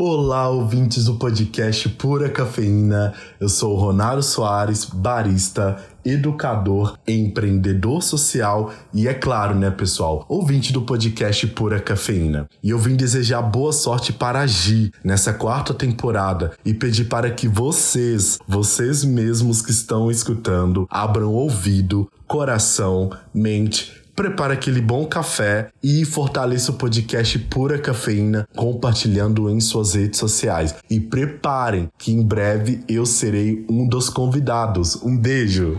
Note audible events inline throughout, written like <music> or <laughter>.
Olá, ouvintes do podcast Pura Cafeína. Eu sou o Ronaldo Soares, barista, educador, empreendedor social e, é claro, né, pessoal, ouvinte do podcast Pura Cafeína. E eu vim desejar boa sorte para agir nessa quarta temporada e pedir para que vocês, vocês mesmos que estão escutando, abram ouvido, coração, mente prepare aquele bom café e fortaleça o podcast Pura Cafeína compartilhando em suas redes sociais. E preparem que em breve eu serei um dos convidados. Um beijo!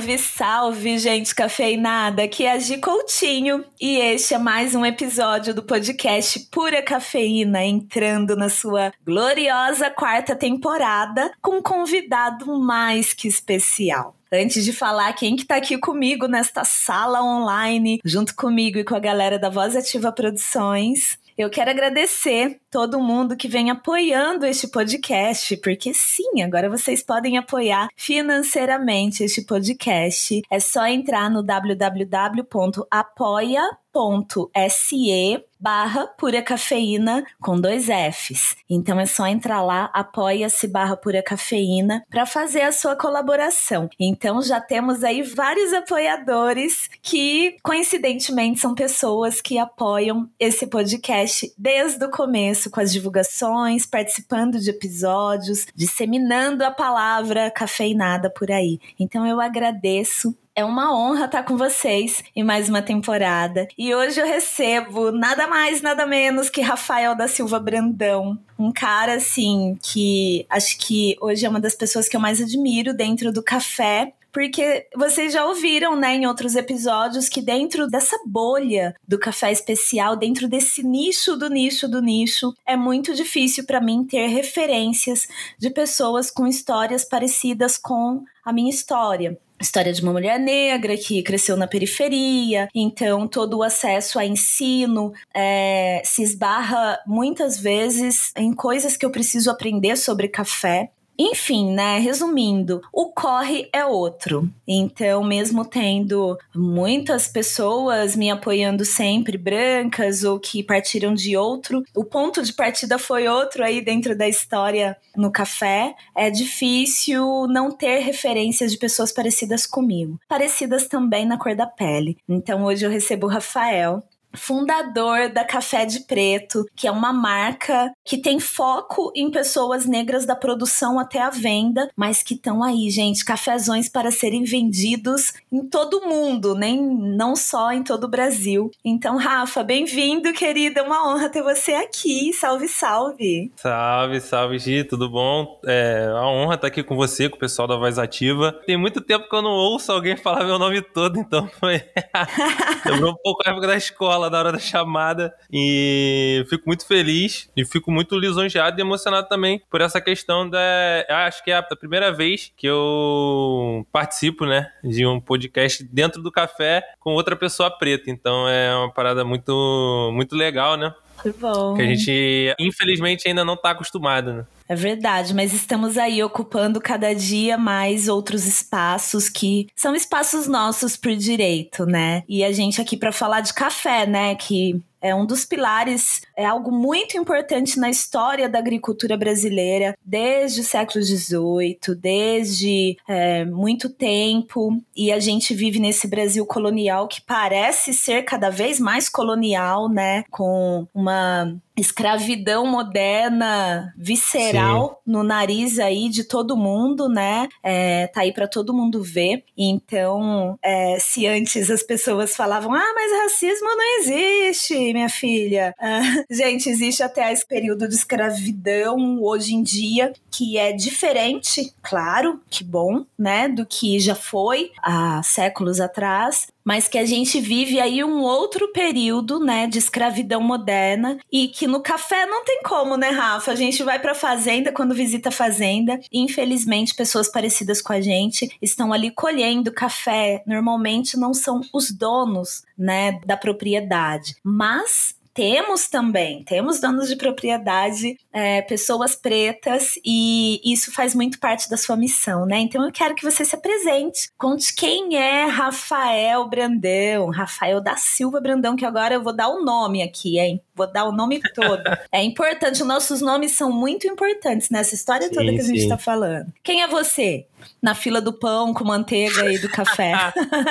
Salve, salve, gente cafeinada! Aqui é a Gi Coutinho e este é mais um episódio do podcast Pura Cafeína, entrando na sua gloriosa quarta temporada com um convidado mais que especial. Antes de falar quem que tá aqui comigo nesta sala online, junto comigo e com a galera da Voz Ativa Produções, eu quero agradecer todo mundo que vem apoiando este podcast, porque sim, agora vocês podem apoiar financeiramente este podcast. É só entrar no www.apoia.se barra pura cafeína com dois Fs. Então é só entrar lá, apoia-se barra pura cafeína para fazer a sua colaboração. Então já temos aí vários apoiadores que coincidentemente são pessoas que apoiam esse podcast desde o começo com as divulgações, participando de episódios, disseminando a palavra cafeinada por aí. Então eu agradeço é uma honra estar com vocês em mais uma temporada. E hoje eu recebo nada mais, nada menos que Rafael da Silva Brandão. Um cara, assim, que acho que hoje é uma das pessoas que eu mais admiro dentro do café porque vocês já ouviram, né, em outros episódios, que dentro dessa bolha do café especial, dentro desse nicho do nicho do nicho, é muito difícil para mim ter referências de pessoas com histórias parecidas com a minha história história de uma mulher negra que cresceu na periferia, então todo o acesso a ensino é, se esbarra muitas vezes em coisas que eu preciso aprender sobre café. Enfim, né? Resumindo, o corre é outro. Então, mesmo tendo muitas pessoas me apoiando sempre, brancas ou que partiram de outro, o ponto de partida foi outro aí dentro da história no café. É difícil não ter referências de pessoas parecidas comigo, parecidas também na cor da pele. Então, hoje eu recebo o Rafael, fundador da Café de Preto, que é uma marca que tem foco em pessoas negras da produção até a venda, mas que estão aí, gente, cafezões para serem vendidos em todo o mundo, nem não só em todo o Brasil. Então, Rafa, bem-vindo, querida, é uma honra ter você aqui. Salve, salve. Salve, salve, Gi, tudo bom? É uma honra estar aqui com você, com o pessoal da Voz Ativa. Tem muito tempo que eu não ouço alguém falar meu nome todo, então foi <laughs> lembrou um pouco a época da escola fala na hora da chamada. E fico muito feliz e fico muito lisonjeado e emocionado também por essa questão da. Acho que é a primeira vez que eu participo, né, de um podcast dentro do café com outra pessoa preta. Então é uma parada muito, muito legal, né? Que bom. Que a gente, infelizmente, ainda não está acostumado, né? É verdade, mas estamos aí ocupando cada dia mais outros espaços que são espaços nossos por direito, né? E a gente aqui para falar de café, né? Que é um dos pilares, é algo muito importante na história da agricultura brasileira, desde o século XVIII, desde é, muito tempo. E a gente vive nesse Brasil colonial que parece ser cada vez mais colonial, né? Com uma escravidão moderna, visceral Sim. no nariz aí de todo mundo, né? É, tá aí para todo mundo ver. Então, é, se antes as pessoas falavam, ah, mas racismo não existe, minha filha. <laughs> Ah, gente, existe até esse período de escravidão hoje em dia, que é diferente, claro, que bom, né, do que já foi há séculos atrás, mas que a gente vive aí um outro período, né, de escravidão moderna e que no café não tem como, né, Rafa? A gente vai para fazenda quando visita a fazenda, e infelizmente pessoas parecidas com a gente estão ali colhendo café. Normalmente não são os donos, né, da propriedade, mas temos também, temos donos de propriedade, é, pessoas pretas, e isso faz muito parte da sua missão, né? Então eu quero que você se apresente, conte quem é Rafael Brandão, Rafael da Silva Brandão, que agora eu vou dar o nome aqui, hein? Vou dar o nome todo. <laughs> é importante, nossos nomes são muito importantes nessa história sim, toda que a gente está falando. Quem é você? Na fila do pão com manteiga e do café.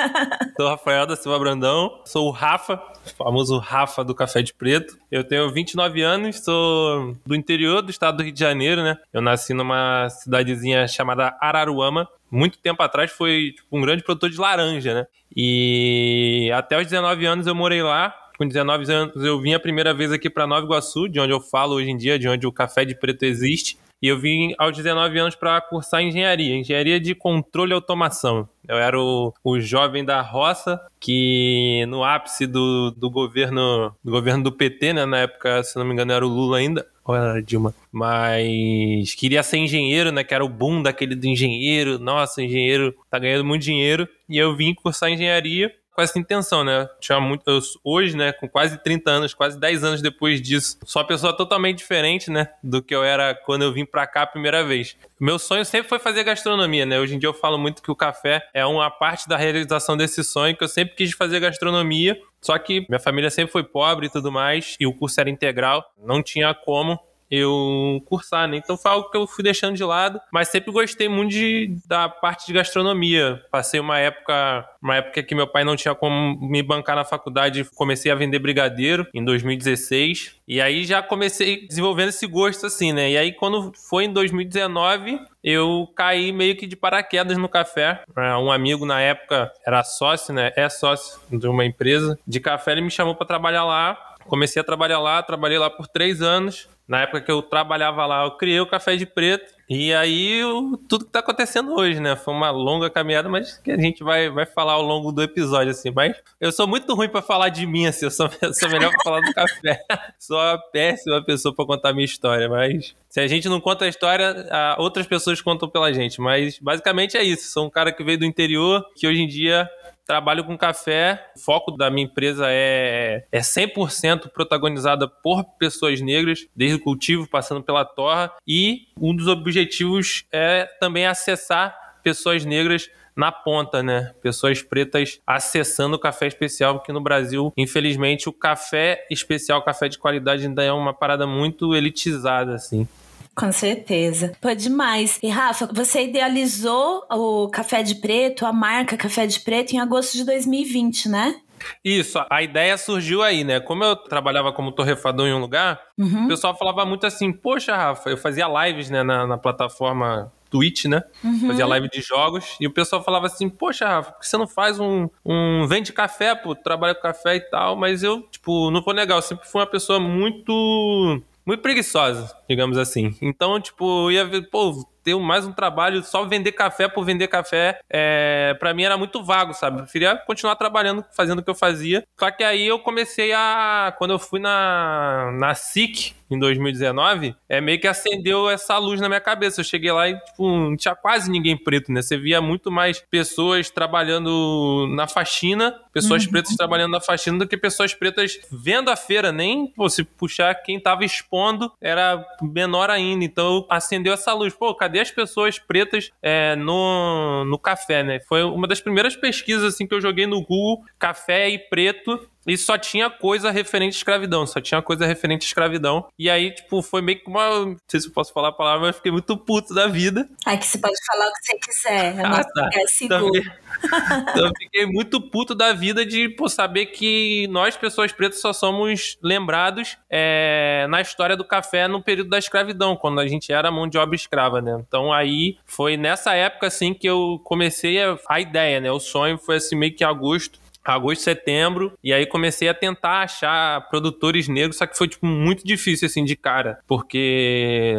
<laughs> sou Rafael da Silva Brandão, sou o Rafa, famoso Rafa do Café de Preto. Eu tenho 29 anos, sou do interior do estado do Rio de Janeiro, né? Eu nasci numa cidadezinha chamada Araruama. Muito tempo atrás foi tipo, um grande produtor de laranja, né? E até os 19 anos eu morei lá com 19 anos eu vim a primeira vez aqui para Nova Iguaçu, de onde eu falo hoje em dia, de onde o café de preto existe. E eu vim aos 19 anos para cursar engenharia, engenharia de controle e automação. Eu era o, o jovem da roça que no ápice do, do governo do governo do PT, né, na época, se não me engano, era o Lula ainda, era Dilma, mas queria ser engenheiro, né, que era o boom daquele do engenheiro. Nossa, engenheiro tá ganhando muito dinheiro. E eu vim cursar engenharia com essa intenção, né? Tinha muito, eu, hoje, né, com quase 30 anos, quase 10 anos depois disso, sou uma pessoa totalmente diferente, né, do que eu era quando eu vim pra cá a primeira vez. Meu sonho sempre foi fazer gastronomia, né? Hoje em dia eu falo muito que o café é uma parte da realização desse sonho, que eu sempre quis fazer gastronomia, só que minha família sempre foi pobre e tudo mais, e o curso era integral, não tinha como eu cursar, né? Então foi algo que eu fui deixando de lado, mas sempre gostei muito de, da parte de gastronomia. Passei uma época, uma época que meu pai não tinha como me bancar na faculdade, comecei a vender brigadeiro em 2016. E aí já comecei desenvolvendo esse gosto assim, né? E aí quando foi em 2019, eu caí meio que de paraquedas no café. É, um amigo na época era sócio, né? É sócio de uma empresa de café, ele me chamou para trabalhar lá. Comecei a trabalhar lá, trabalhei lá por três anos. Na época que eu trabalhava lá, eu criei o Café de Preto. E aí, tudo que tá acontecendo hoje, né? Foi uma longa caminhada, mas que a gente vai, vai falar ao longo do episódio, assim. Mas eu sou muito ruim para falar de mim, assim. Eu sou, <laughs> eu sou melhor pra falar do café. <laughs> sou uma péssima pessoa para contar a minha história, mas se a gente não conta a história, outras pessoas contam pela gente. Mas basicamente é isso. Sou um cara que veio do interior, que hoje em dia trabalho com café. O foco da minha empresa é, é 100% protagonizada por pessoas negras, desde o cultivo, passando pela torra. E um dos objetivos é também acessar pessoas negras na ponta, né? Pessoas pretas acessando o café especial, porque no Brasil, infelizmente, o café especial, café de qualidade ainda é uma parada muito elitizada, assim. Com certeza. Pô, demais. E Rafa, você idealizou o Café de Preto, a marca Café de Preto, em agosto de 2020, né? Isso, a ideia surgiu aí, né? Como eu trabalhava como torrefador em um lugar, uhum. o pessoal falava muito assim: Poxa, Rafa, eu fazia lives né, na, na plataforma Twitch, né? Uhum. Fazia live de jogos. E o pessoal falava assim: Poxa, Rafa, por que você não faz um, um vende café, pô? Trabalha com café e tal. Mas eu, tipo, não vou negar, eu sempre fui uma pessoa muito muito preguiçosa, digamos assim. Então, tipo, ia ver, pô, ter mais um trabalho só vender café por vender café, é, para mim era muito vago, sabe? Eu preferia continuar trabalhando, fazendo o que eu fazia. Só que aí eu comecei a. Quando eu fui na, na SIC, em 2019, é meio que acendeu essa luz na minha cabeça. Eu cheguei lá e, tipo, não tinha quase ninguém preto, né? Você via muito mais pessoas trabalhando na faxina, pessoas uhum. pretas trabalhando na faxina do que pessoas pretas vendo a feira. Nem, pô, se puxar quem tava expondo era menor ainda. Então acendeu essa luz. Pô, cadê as pessoas pretas é, no, no café, né? Foi uma das primeiras pesquisas, assim, que eu joguei no Google, café e preto e só tinha coisa referente à escravidão, só tinha coisa referente à escravidão. E aí, tipo, foi meio que uma. Não sei se eu posso falar a palavra, mas fiquei muito puto da vida. Ai, que você pode falar o que você quiser. Eu ah, tá. é seguro. <laughs> então eu fiquei muito puto da vida de pô, saber que nós, pessoas pretas, só somos lembrados é, na história do café no período da escravidão, quando a gente era mão de obra escrava, né? Então aí foi nessa época assim que eu comecei a, a ideia, né? O sonho foi assim meio que agosto agosto, setembro, e aí comecei a tentar achar produtores negros, só que foi tipo muito difícil assim de cara, porque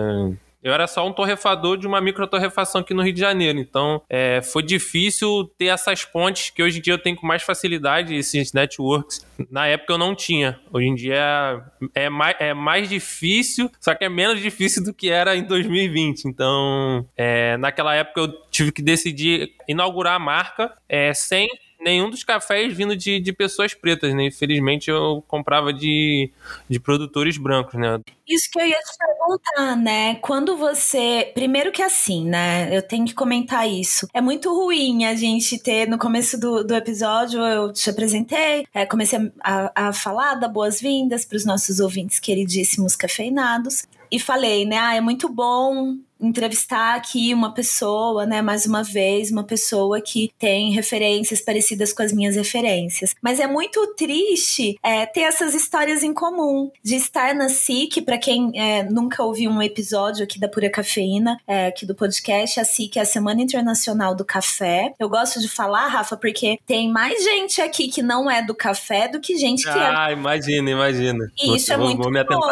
eu era só um torrefador de uma microtorrefação aqui no Rio de Janeiro. Então, é, foi difícil ter essas pontes que hoje em dia eu tenho com mais facilidade, esses networks. Na época eu não tinha. Hoje em dia é mais, é mais difícil, só que é menos difícil do que era em 2020. Então, é, naquela época eu tive que decidir inaugurar a marca é, sem nenhum dos cafés vindo de, de pessoas pretas, né? Infelizmente eu comprava de, de produtores brancos, né? Isso que eu ia te perguntar, né? Quando você. Primeiro que assim, né? Eu tenho que comentar isso. É muito ruim a gente ter, no começo do, do episódio, eu te apresentei, é, comecei a, a falar, dar boas-vindas para os nossos ouvintes queridíssimos cafeinados. E falei, né? Ah, é muito bom entrevistar aqui uma pessoa, né, mais uma vez, uma pessoa que tem referências parecidas com as minhas referências. Mas é muito triste é, ter essas histórias em comum, de estar na SIC, para quem é, nunca ouviu um episódio aqui da Pura Cafeína, é, aqui do podcast, a SIC é a Semana Internacional do Café. Eu gosto de falar, Rafa, porque tem mais gente aqui que não é do café do que gente que ah, é. Ah, imagina, imagina. E isso é vou, muito vou bom.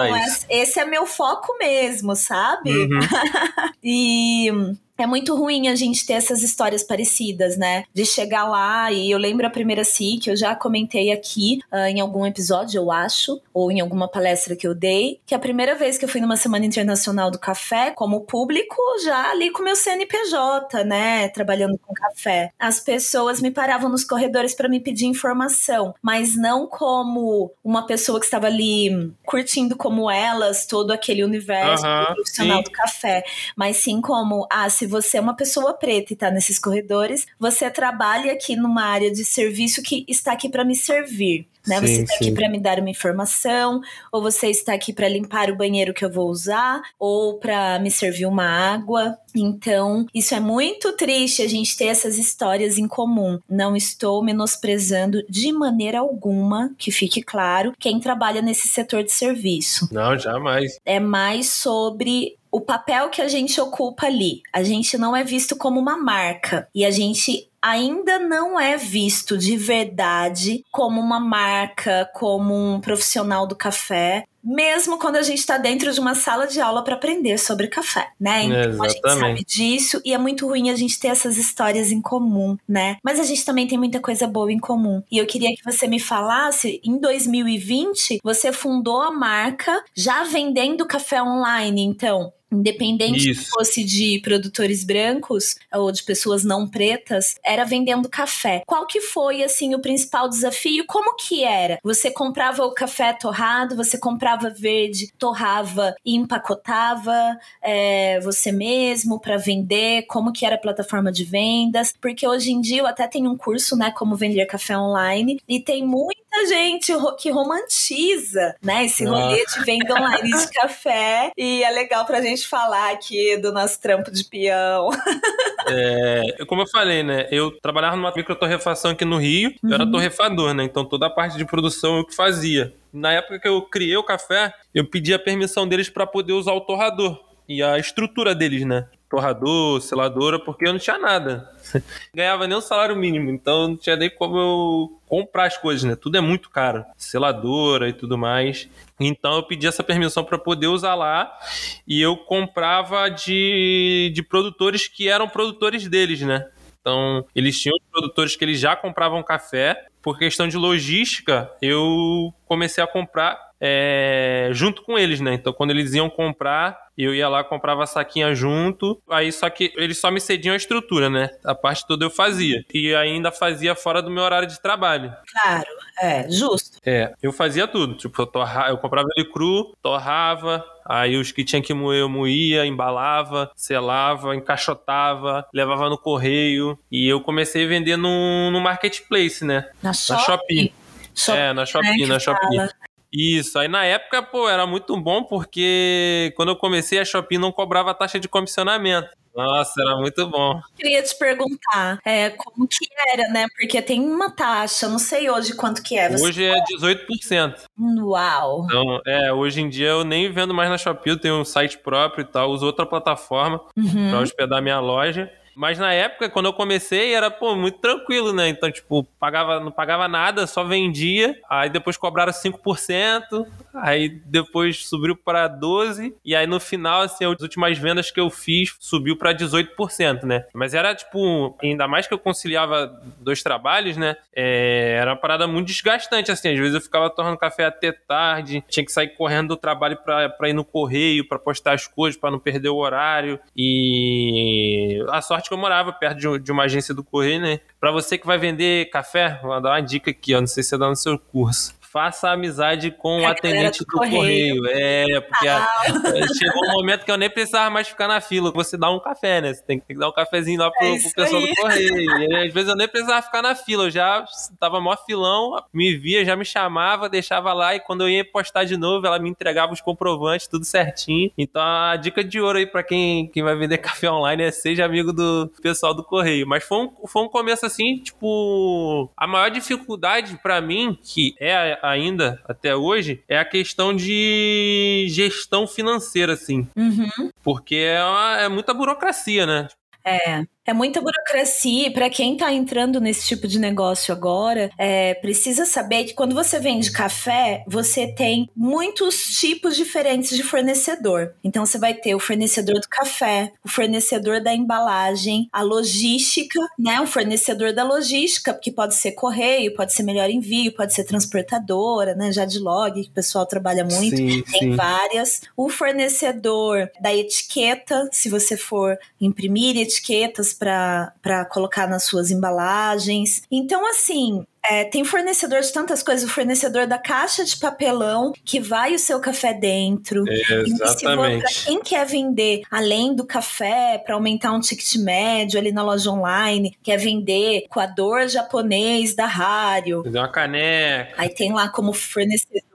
Esse é meu foco mesmo, sabe? Uhum. <laughs> e é muito ruim a gente ter essas histórias parecidas, né? De chegar lá e eu lembro a primeira si que eu já comentei aqui uh, em algum episódio, eu acho, ou em alguma palestra que eu dei, que a primeira vez que eu fui numa Semana Internacional do Café, como público, já ali com meu CNPJ, né? Trabalhando com café. As pessoas me paravam nos corredores para me pedir informação, mas não como uma pessoa que estava ali curtindo como elas todo aquele universo profissional sim. do café, mas sim como, ah, se você é uma pessoa preta e está nesses corredores, você trabalha aqui numa área de serviço que está aqui para me servir. Né? Sim, você está aqui para me dar uma informação, ou você está aqui para limpar o banheiro que eu vou usar, ou para me servir uma água. Então, isso é muito triste a gente ter essas histórias em comum. Não estou menosprezando de maneira alguma, que fique claro, quem trabalha nesse setor de serviço. Não, jamais. É mais sobre o papel que a gente ocupa ali. A gente não é visto como uma marca e a gente ainda não é visto de verdade como uma marca, como um profissional do café mesmo quando a gente está dentro de uma sala de aula para aprender sobre café, né? Então a gente sabe disso e é muito ruim a gente ter essas histórias em comum, né? Mas a gente também tem muita coisa boa em comum. E eu queria que você me falasse, em 2020, você fundou a marca já vendendo café online, então. Independente Isso. se fosse de produtores brancos ou de pessoas não pretas, era vendendo café. Qual que foi, assim, o principal desafio? Como que era? Você comprava o café torrado, você comprava verde, torrava e empacotava é, você mesmo para vender? Como que era a plataforma de vendas? Porque hoje em dia eu até tenho um curso, né, como vender café online e tem muita gente que romantiza, né, esse rolê de venda online de <laughs> café e é legal pra gente gente falar aqui do nosso trampo de peão. É, como eu falei, né? Eu trabalhava numa microtorrefação aqui no Rio, uhum. eu era uhum. torrefador, né? Então toda a parte de produção eu que fazia. Na época que eu criei o café, eu pedi a permissão deles para poder usar o torrador e a estrutura deles, né? Torrador, seladora, porque eu não tinha nada. <laughs> Ganhava nem o salário mínimo, então não tinha nem como eu comprar as coisas, né? Tudo é muito caro, seladora e tudo mais. Então eu pedi essa permissão para poder usar lá e eu comprava de, de produtores que eram produtores deles, né? Então eles tinham produtores que eles já compravam café. Por questão de logística, eu comecei a comprar é, junto com eles, né? Então, quando eles iam comprar, eu ia lá, comprava a saquinha junto. Aí, só que eles só me cediam a estrutura, né? A parte toda eu fazia. E ainda fazia fora do meu horário de trabalho. Claro, é, justo. É, eu fazia tudo. Tipo, eu, torra... eu comprava ele cru, torrava, Aí os que tinha que moer, eu moía, embalava, selava, encaixotava, levava no correio. E eu comecei a vender no, no marketplace, né? Na, na Shopee. Shopee. É, na Shopee, né, na Shopee. Fala. Isso, aí na época, pô, era muito bom porque quando eu comecei a Shopee não cobrava taxa de comissionamento. Nossa, era muito bom. Queria te perguntar é, como que era, né? Porque tem uma taxa, não sei hoje quanto que é. Você hoje é 18%. Uau! Então, é, hoje em dia eu nem vendo mais na Shopee, eu tenho um site próprio e tal, uso outra plataforma uhum. para hospedar minha loja. Mas na época, quando eu comecei, era, pô, muito tranquilo, né? Então, tipo, pagava, não pagava nada, só vendia. Aí depois cobraram 5%, aí depois subiu para 12%, e aí no final, assim, as últimas vendas que eu fiz subiu para 18%, né? Mas era, tipo, ainda mais que eu conciliava dois trabalhos, né? É, era uma parada muito desgastante, assim. Às vezes eu ficava torrando café até tarde, tinha que sair correndo do trabalho para ir no correio, para postar as coisas, para não perder o horário. E a sorte que eu morava perto de uma agência do correio, né? Para você que vai vender café, vou dar uma dica aqui, ó, não sei se você dá no seu curso faça amizade com o atendente do, do correio. correio. É, porque ah. a, chegou um momento que eu nem precisava mais ficar na fila. Você dá um café, né? Você tem que dar um cafezinho lá pro, é pro pessoal aí. do correio. <laughs> E às vezes eu nem precisava ficar na fila. Eu já tava mó filão, me via, já me chamava, deixava lá e quando eu ia postar de novo, ela me entregava os comprovantes, tudo certinho. Então a dica de ouro aí pra quem, quem vai vender <laughs> café online é seja amigo do pessoal do correio. Mas foi um, foi um começo assim, tipo, a maior dificuldade para mim, que é ainda até hoje é a questão de gestão financeira, assim. Uhum. Porque é, uma, é muita burocracia, né? É. É muita burocracia e para quem está entrando nesse tipo de negócio agora, é, precisa saber que quando você vende café, você tem muitos tipos diferentes de fornecedor. Então você vai ter o fornecedor do café, o fornecedor da embalagem, a logística, né? O fornecedor da logística, que pode ser correio, pode ser melhor envio, pode ser transportadora, né? Já de log, que o pessoal trabalha muito, sim, tem sim. várias. O fornecedor da etiqueta, se você for imprimir etiquetas para colocar nas suas embalagens. Então, assim, é, tem fornecedor de tantas coisas, o fornecedor da caixa de papelão que vai o seu café dentro. Exatamente. Para quem quer vender além do café, para aumentar um ticket médio ali na loja online, quer vender coador japonês da. Fazer uma caneca. Aí tem lá como fornecedor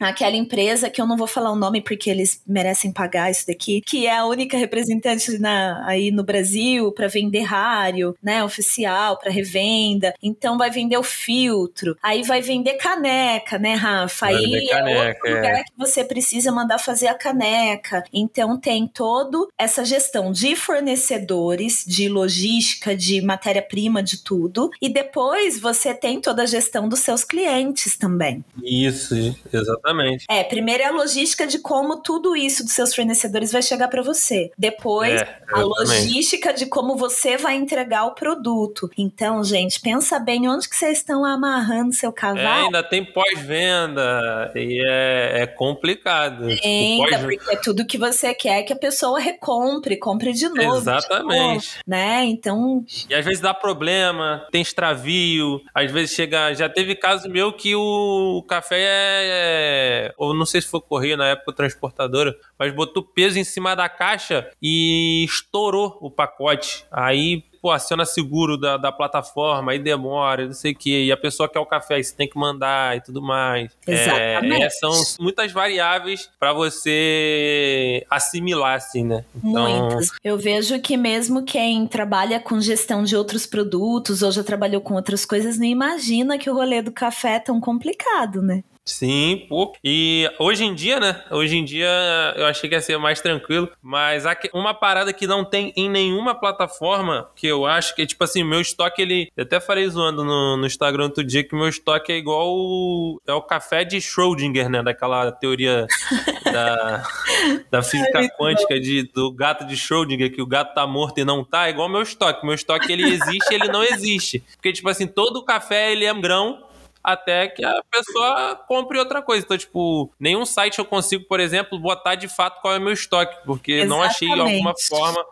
aquela empresa que eu não vou falar o nome porque eles merecem pagar isso daqui, que é a única representante na, aí no Brasil para vender rário, né, oficial, para revenda. Então vai vender o filtro, aí vai vender caneca, né, Rafa? Vai aí caneca, é outro lugar é. que você precisa mandar fazer a caneca. Então tem todo essa gestão de fornecedores, de logística, de matéria-prima, de tudo. E depois você tem toda a gestão dos seus clientes também. Isso, Exatamente. É, primeiro é a logística de como tudo isso dos seus fornecedores vai chegar para você. Depois, é, a logística de como você vai entregar o produto. Então, gente, pensa bem onde que vocês estão amarrando seu cavalo. É, ainda tem pós-venda e é, é complicado. Tipo, ainda, tipo, porque é tudo que você quer que a pessoa recompre, compre de novo. Exatamente. Tipo, né? Então... E às vezes dá problema, tem extravio, às vezes chega... Já teve caso meu que o café é é, ou não sei se foi correio na época, transportadora, mas botou peso em cima da caixa e estourou o pacote. Aí pô, aciona seguro da, da plataforma, aí demora, não sei o quê, e a pessoa quer o café, aí você tem que mandar e tudo mais. Exatamente. É, são muitas variáveis para você assimilar, assim, né? Então... Muitas. Eu vejo que mesmo quem trabalha com gestão de outros produtos ou já trabalhou com outras coisas, não imagina que o rolê do café é tão complicado, né? Sim, pô. E hoje em dia, né? Hoje em dia eu achei que ia ser mais tranquilo, mas uma parada que não tem em nenhuma plataforma, que eu acho que, tipo assim, meu estoque, ele. Eu até falei zoando no, no Instagram outro dia que meu estoque é igual. O, é o café de Schrödinger, né? Daquela teoria <laughs> da, da física quântica de, do gato de Schrödinger, que o gato tá morto e não tá, é igual meu estoque. Meu estoque, ele existe ele não existe. Porque, tipo assim, todo café, ele é grão até que a pessoa compre outra coisa. Então, tipo, nenhum site eu consigo, por exemplo, botar de fato qual é o meu estoque, porque Exatamente. não achei alguma forma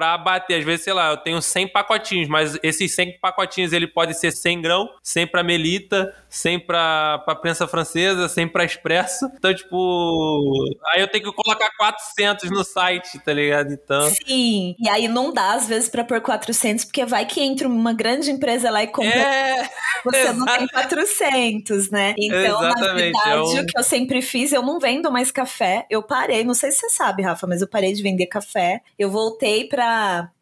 para bater. Às vezes, sei lá, eu tenho 100 pacotinhos, mas esses 100 pacotinhos ele pode ser 100 grão, 100 para melita, 100 para prensa francesa, 100 para expresso. Então, tipo, aí eu tenho que colocar 400 no site, tá ligado? Então. Sim, e aí não dá às vezes para pôr 400, porque vai que entra uma grande empresa lá e compra. É, você não tem 400, né? Então, Exatamente, na verdade, é um... o que eu sempre fiz, eu não vendo mais café. Eu parei, não sei se você sabe, Rafa, mas eu parei de vender café. Eu voltei para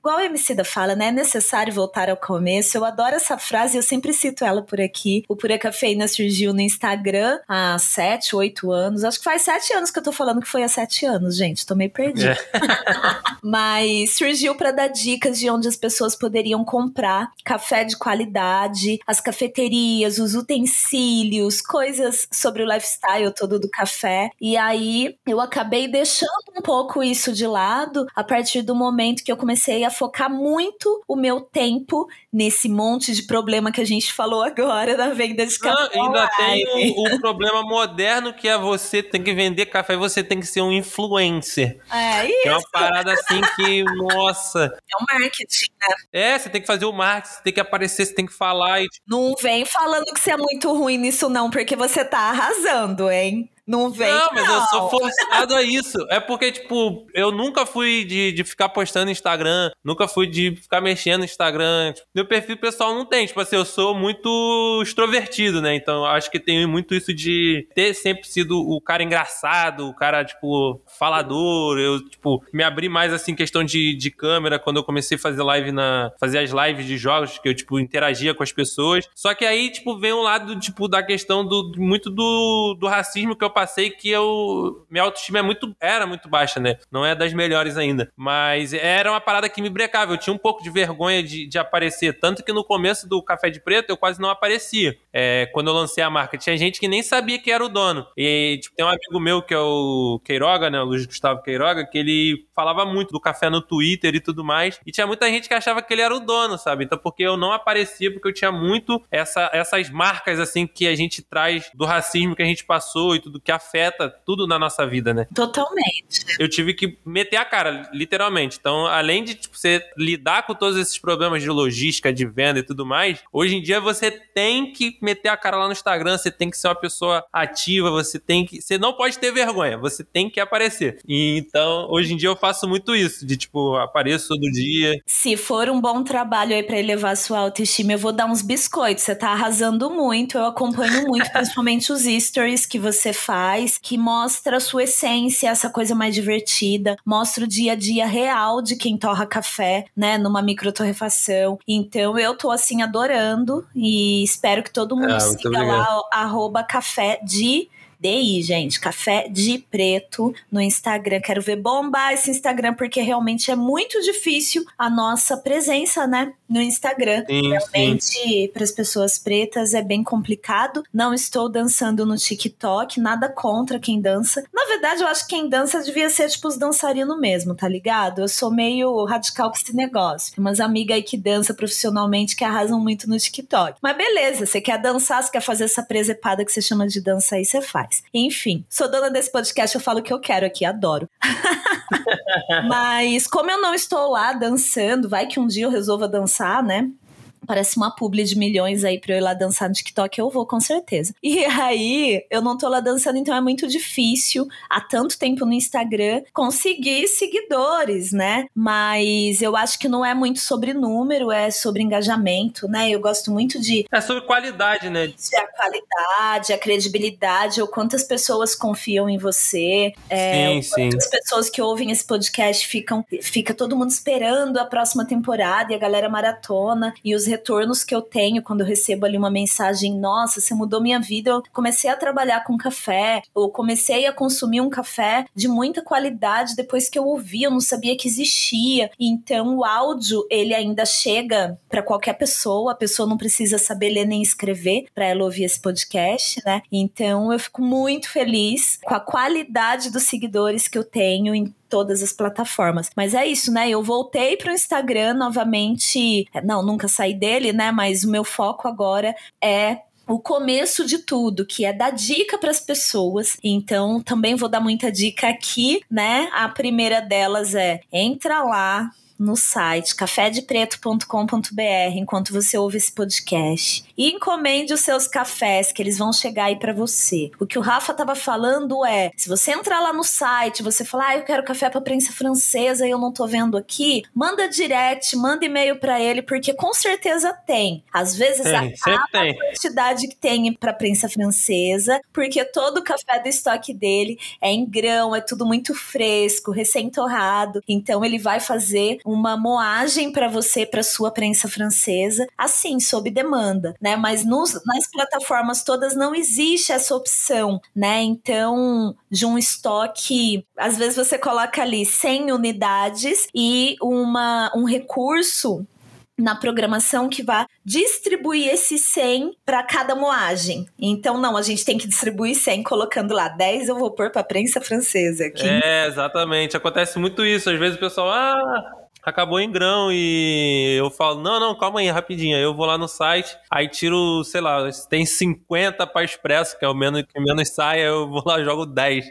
igual a MC da fala, né? É necessário voltar ao começo. Eu adoro essa frase, eu sempre cito ela por aqui. O Pura Cafeína surgiu no Instagram há sete, oito anos. Acho que faz sete anos que eu tô falando que foi há sete anos, gente. Tô meio perdida. É. <laughs> Mas surgiu para dar dicas de onde as pessoas poderiam comprar café de qualidade, as cafeterias, os utensílios, coisas sobre o lifestyle todo do café. E aí eu acabei deixando um pouco isso de lado a partir do momento que eu comecei a focar muito o meu tempo nesse monte de problema que a gente falou agora da venda de café. Não, ainda tem o, o, problema moderno que é você tem que vender café e você tem que ser um influencer. É isso. É uma parada assim que, nossa. É o marketing, né? É, você tem que fazer o marketing, você tem que aparecer, você tem que falar. E... Não vem falando que você é muito ruim nisso, não, porque você tá arrasando, hein? Não vem. Não, mas não. eu sou forçado a isso. É porque, tipo, eu nunca fui de, de ficar postando no Instagram, nunca fui de ficar mexendo no Instagram. Tipo, meu perfil pessoal não tem. Tipo assim, eu sou muito extrovertido, né? Então acho que tem muito isso de ter sempre sido o cara engraçado, o cara, tipo, falador. Eu, tipo, me abri mais assim, questão de, de câmera, quando eu comecei a fazer live na. fazer as lives de jogos, que eu, tipo, interagia com as pessoas. Só que aí, tipo, vem um lado, tipo, da questão do muito do, do racismo que eu passei que eu. Minha autoestima é muito, era muito baixa, né? Não é das melhores ainda. Mas era uma parada que me brecava. Eu tinha um pouco de vergonha de, de aparecer. Tanto que no começo do Café de Preto eu quase não aparecia. É, quando eu lancei a marca. Tinha gente que nem sabia que era o dono. E tipo, tem um amigo meu que é o Queiroga, né? O Luiz Gustavo Queiroga, que ele falava muito do café no Twitter e tudo mais. E tinha muita gente que achava que ele era o dono, sabe? Então, porque eu não aparecia, porque eu tinha muito essa, essas marcas, assim, que a gente traz do racismo que a gente passou e tudo que afeta tudo na nossa vida, né? Totalmente. Eu tive que meter a cara, literalmente. Então, além de tipo, você lidar com todos esses problemas de logística, de venda e tudo mais, hoje em dia você tem que meter a cara lá no Instagram, você tem que ser uma pessoa ativa, você tem que. Você não pode ter vergonha, você tem que aparecer. E, então, hoje em dia eu faço muito isso, de tipo, apareço todo dia. Se for um bom trabalho aí para elevar a sua autoestima, eu vou dar uns biscoitos. Você tá arrasando muito, eu acompanho muito, <laughs> principalmente os stories que você faz faz, que mostra a sua essência, essa coisa mais divertida, mostra o dia a dia real de quem torra café, né, numa microtorrefação. Então eu tô assim adorando e espero que todo mundo ah, siga lá arroba café de DI, gente. Café de Preto no Instagram. Quero ver bombar esse Instagram, porque realmente é muito difícil a nossa presença, né? No Instagram. Sim, realmente, para as pessoas pretas, é bem complicado. Não estou dançando no TikTok, nada contra quem dança. Na verdade, eu acho que quem dança devia ser, tipo, os dançarinos mesmo, tá ligado? Eu sou meio radical com esse negócio. Tem umas amigas aí que dançam profissionalmente que arrasam muito no TikTok. Mas beleza, você quer dançar, você quer fazer essa presepada que você chama de dança aí, você faz. Enfim, sou dona desse podcast, eu falo o que eu quero aqui, adoro. <laughs> Mas como eu não estou lá dançando, vai que um dia eu resolva dançar, né? Parece uma publi de milhões aí pra eu ir lá dançar no TikTok, eu vou com certeza. E aí, eu não tô lá dançando, então é muito difícil, há tanto tempo no Instagram, conseguir seguidores, né? Mas eu acho que não é muito sobre número, é sobre engajamento, né? Eu gosto muito de. É sobre qualidade, né? A qualidade, a credibilidade, ou quantas pessoas confiam em você. É, sim, quantas sim. pessoas que ouvem esse podcast ficam. Fica todo mundo esperando a próxima temporada e a galera maratona e os retornos que eu tenho quando eu recebo ali uma mensagem, nossa, você mudou minha vida, eu comecei a trabalhar com café, ou comecei a consumir um café de muita qualidade depois que eu ouvi, eu não sabia que existia. Então o áudio, ele ainda chega para qualquer pessoa, a pessoa não precisa saber ler nem escrever para ela ouvir esse podcast, né? Então eu fico muito feliz com a qualidade dos seguidores que eu tenho todas as plataformas. Mas é isso, né? Eu voltei para o Instagram novamente. Não, nunca saí dele, né? Mas o meu foco agora é o começo de tudo, que é dar dica para as pessoas. Então, também vou dar muita dica aqui, né? A primeira delas é entra lá no site cafedepreto.com.br enquanto você ouve esse podcast e encomende os seus cafés que eles vão chegar aí para você. O que o Rafa tava falando é, se você entrar lá no site, você falar, ah, eu quero café para prensa francesa e eu não tô vendo aqui, manda direct, manda e-mail para ele porque com certeza tem. Às vezes tem, a, a quantidade que tem para prensa francesa, porque todo o café do estoque dele é em grão, é tudo muito fresco, recém torrado. Então ele vai fazer uma moagem para você, para sua prensa francesa, assim, sob demanda, né? Mas nos, nas plataformas todas não existe essa opção, né? Então, de um estoque, às vezes você coloca ali 100 unidades e uma, um recurso na programação que vai distribuir esse 100 para cada moagem. Então, não, a gente tem que distribuir 100 colocando lá 10 eu vou pôr para a prensa francesa. Aqui. É, exatamente. Acontece muito isso. Às vezes o pessoal, ah, acabou em grão e eu falo, não, não, calma aí, rapidinho. Aí eu vou lá no site, aí tiro, sei lá, tem 50 para expresso, que é o menos que menos sai, eu vou lá jogo 10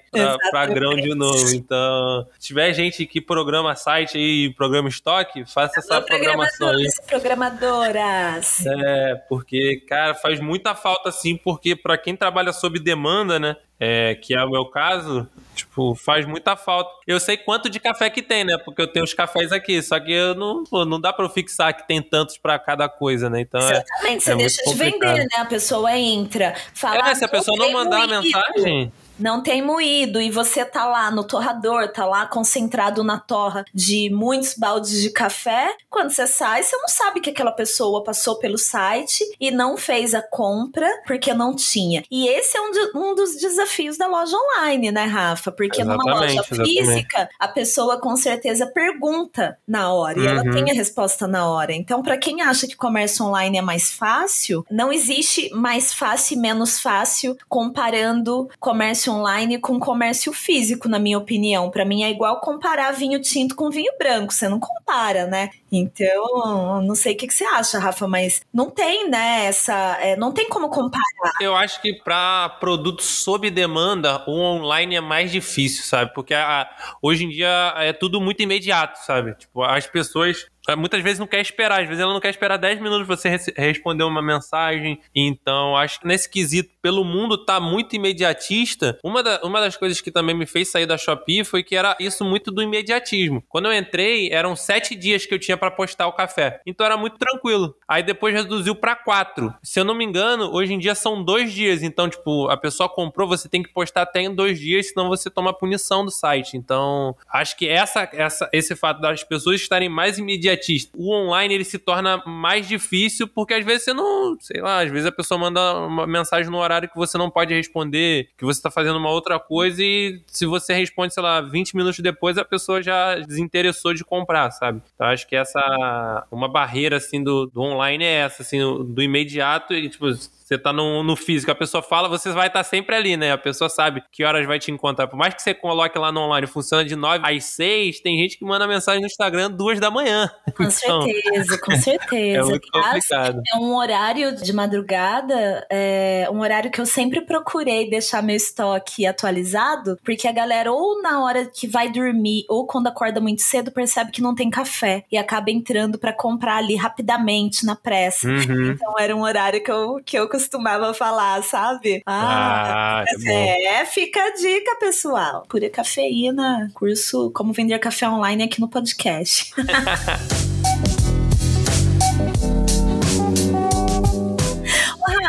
para grão de novo. Então, se tiver gente que programa site e programa estoque, faça essa programação aí. Programadoras. É, porque, cara, faz muita falta assim, porque para quem trabalha sob demanda, né? É, que é o meu caso, tipo, faz muita falta. Eu sei quanto de café que tem, né? Porque eu tenho os cafés aqui, só que eu não, não dá para eu fixar que tem tantos para cada coisa, né? Então é, Exatamente, é, você é deixa de vender, né? A pessoa entra, fala. É, se a pessoa não mandar a mensagem não tem moído e você tá lá no torrador, tá lá concentrado na torra de muitos baldes de café, quando você sai, você não sabe que aquela pessoa passou pelo site e não fez a compra porque não tinha. E esse é um, de, um dos desafios da loja online, né, Rafa? Porque exatamente, numa loja física, a pessoa com certeza pergunta na hora e uhum. ela tem a resposta na hora. Então, para quem acha que comércio online é mais fácil, não existe mais fácil e menos fácil comparando comércio comércio online com comércio físico, na minha opinião. Para mim é igual comparar vinho tinto com vinho branco, você não compara, né? Então, não sei o que, que você acha, Rafa, mas não tem, né, essa, é, não tem como comparar. Eu acho que para produtos sob demanda, o online é mais difícil, sabe? Porque a, hoje em dia é tudo muito imediato, sabe? Tipo, as pessoas muitas vezes não quer esperar, às vezes ela não quer esperar 10 minutos você responder uma mensagem. Então, acho que nesse quesito, pelo mundo tá muito imediatista, uma, da, uma das coisas que também me fez sair da Shopee foi que era isso muito do imediatismo. Quando eu entrei, eram sete dias que eu tinha para postar o café. Então era muito tranquilo. Aí depois reduziu para quatro. Se eu não me engano, hoje em dia são dois dias. Então, tipo, a pessoa comprou, você tem que postar até em dois dias, senão você toma punição do site. Então, acho que essa, essa, esse fato das pessoas estarem mais imediatistas o online ele se torna mais difícil porque às vezes você não, sei lá, às vezes a pessoa manda uma mensagem no horário que você não pode responder, que você está fazendo uma outra coisa e se você responde, sei lá, 20 minutos depois a pessoa já desinteressou de comprar, sabe? Então acho que essa uma barreira assim do, do online é essa, assim, do imediato e tipo você tá no, no físico, a pessoa fala, você vai estar tá sempre ali, né? A pessoa sabe que horas vai te encontrar. Por mais que você coloque lá no online, funciona de 9 às 6, tem gente que manda mensagem no Instagram duas da manhã. <laughs> Com então, certeza, com <laughs> certeza. É muito complicado. É um horário de madrugada, é um horário que eu sempre procurei deixar meu estoque atualizado, porque a galera ou na hora que vai dormir ou quando acorda muito cedo percebe que não tem café e acaba entrando para comprar ali rapidamente na pressa. Uhum. Então era um horário que eu, que eu costumava falar, sabe? Ah, ah é, fica a dica, pessoal. Pura cafeína, curso Como Vender Café Online aqui no podcast. <laughs>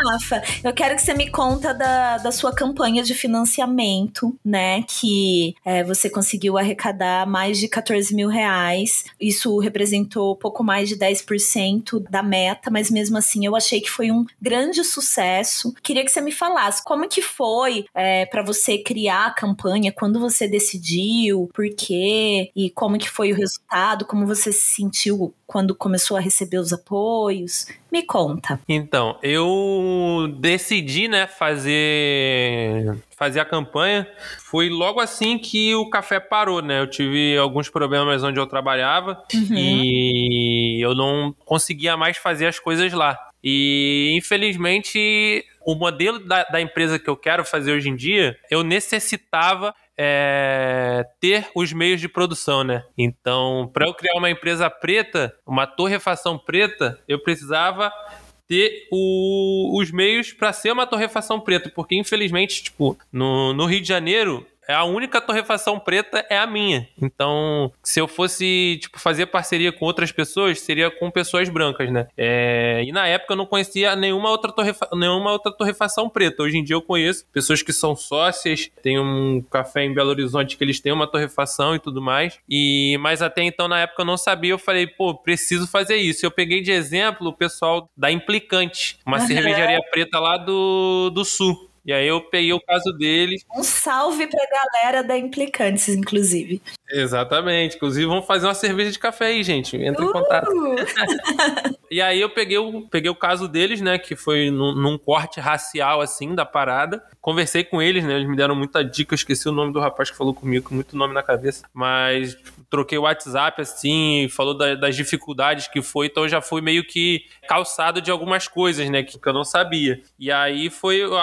Rafa, eu quero que você me conta da, da sua campanha de financiamento, né? Que é, você conseguiu arrecadar mais de 14 mil reais. Isso representou pouco mais de 10% da meta, mas mesmo assim eu achei que foi um grande sucesso. Queria que você me falasse como que foi é, para você criar a campanha, quando você decidiu, por quê e como que foi o resultado, como você se sentiu quando começou a receber os apoios. Me conta. Então, eu decidi, né, fazer fazer a campanha. Foi logo assim que o café parou, né? Eu tive alguns problemas onde eu trabalhava uhum. e eu não conseguia mais fazer as coisas lá. E infelizmente o modelo da, da empresa que eu quero fazer hoje em dia, eu necessitava é, ter os meios de produção, né? Então, para eu criar uma empresa preta, uma torrefação preta, eu precisava ter o, os meios para ser uma torrefação preta, porque infelizmente, tipo, no, no Rio de Janeiro, a única torrefação preta é a minha. Então, se eu fosse, tipo, fazer parceria com outras pessoas, seria com pessoas brancas, né? É, e na época eu não conhecia nenhuma outra, torrefa nenhuma outra torrefação preta. Hoje em dia eu conheço pessoas que são sócias, tem um café em Belo Horizonte que eles têm uma torrefação e tudo mais. E mas até então na época eu não sabia, eu falei, pô, preciso fazer isso. Eu peguei de exemplo o pessoal da Implicante, uma cervejaria preta lá do, do sul. E aí eu peguei o caso deles. Um salve pra galera da Implicantes, inclusive. Exatamente. Inclusive, vamos fazer uma cerveja de café aí, gente. Entra uh! em contato. <laughs> e aí eu peguei o, peguei o caso deles, né? Que foi num, num, corte racial, assim, da parada. Conversei com eles, né? Eles me deram muita dica. Eu esqueci o nome do rapaz que falou comigo, com muito nome na cabeça. Mas troquei o WhatsApp, assim, falou da, das dificuldades que foi. Então eu já fui meio que calçado de algumas coisas, né? Que, que eu não sabia. E aí foi. Eu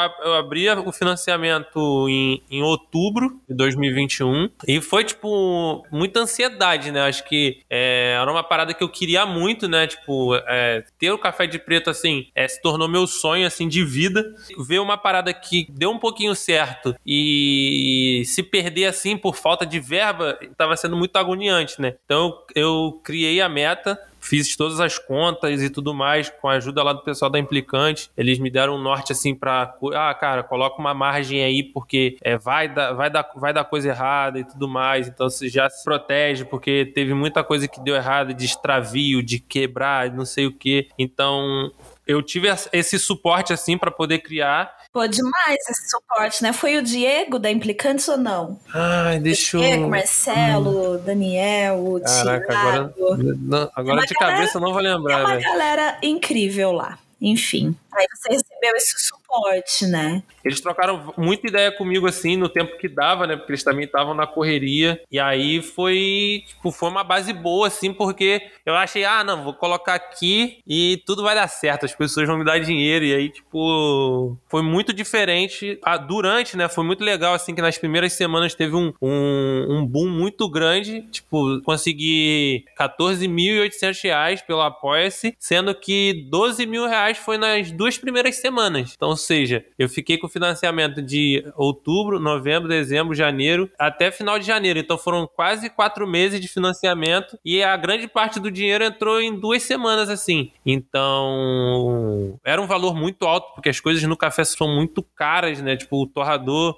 abri o financiamento em, em outubro de 2021. E foi, tipo muita ansiedade, né? Acho que é, era uma parada que eu queria muito, né? Tipo, é, ter o café de preto, assim, é, se tornou meu sonho, assim, de vida. Ver uma parada que deu um pouquinho certo e se perder, assim, por falta de verba, estava sendo muito agoniante, né? Então, eu, eu criei a meta fiz todas as contas e tudo mais, com a ajuda lá do pessoal da Implicante. Eles me deram um norte assim para, ah, cara, coloca uma margem aí porque é, vai, dar, vai, dar, vai dar coisa errada e tudo mais. Então você já se protege, porque teve muita coisa que deu errado de extravio, de quebrar, não sei o que. Então eu tive esse suporte assim para poder criar. Pô, demais esse suporte, né? Foi o Diego da Implicantes ou não? Ai, deixa eu. Diego, Marcelo, hum. Daniel, o Caraca, Thiago. agora, não, agora é de galera, cabeça eu não vou lembrar. É uma galera incrível lá. Enfim, aí você recebeu esse suporte, né? Eles trocaram muita ideia comigo, assim, no tempo que dava, né? Porque eles também estavam na correria. E aí foi, tipo, foi uma base boa, assim, porque eu achei, ah, não, vou colocar aqui e tudo vai dar certo, as pessoas vão me dar dinheiro. E aí, tipo, foi muito diferente. Ah, durante, né? Foi muito legal, assim, que nas primeiras semanas teve um, um, um boom muito grande. Tipo, consegui 14.800 reais pelo Apoia-se, sendo que 12 mil reais foi nas duas primeiras semanas. Então, ou seja, eu fiquei com financiamento de outubro, novembro, dezembro, janeiro, até final de janeiro. Então foram quase quatro meses de financiamento e a grande parte do dinheiro entrou em duas semanas, assim. Então era um valor muito alto, porque as coisas no café são muito caras, né? Tipo, o torrador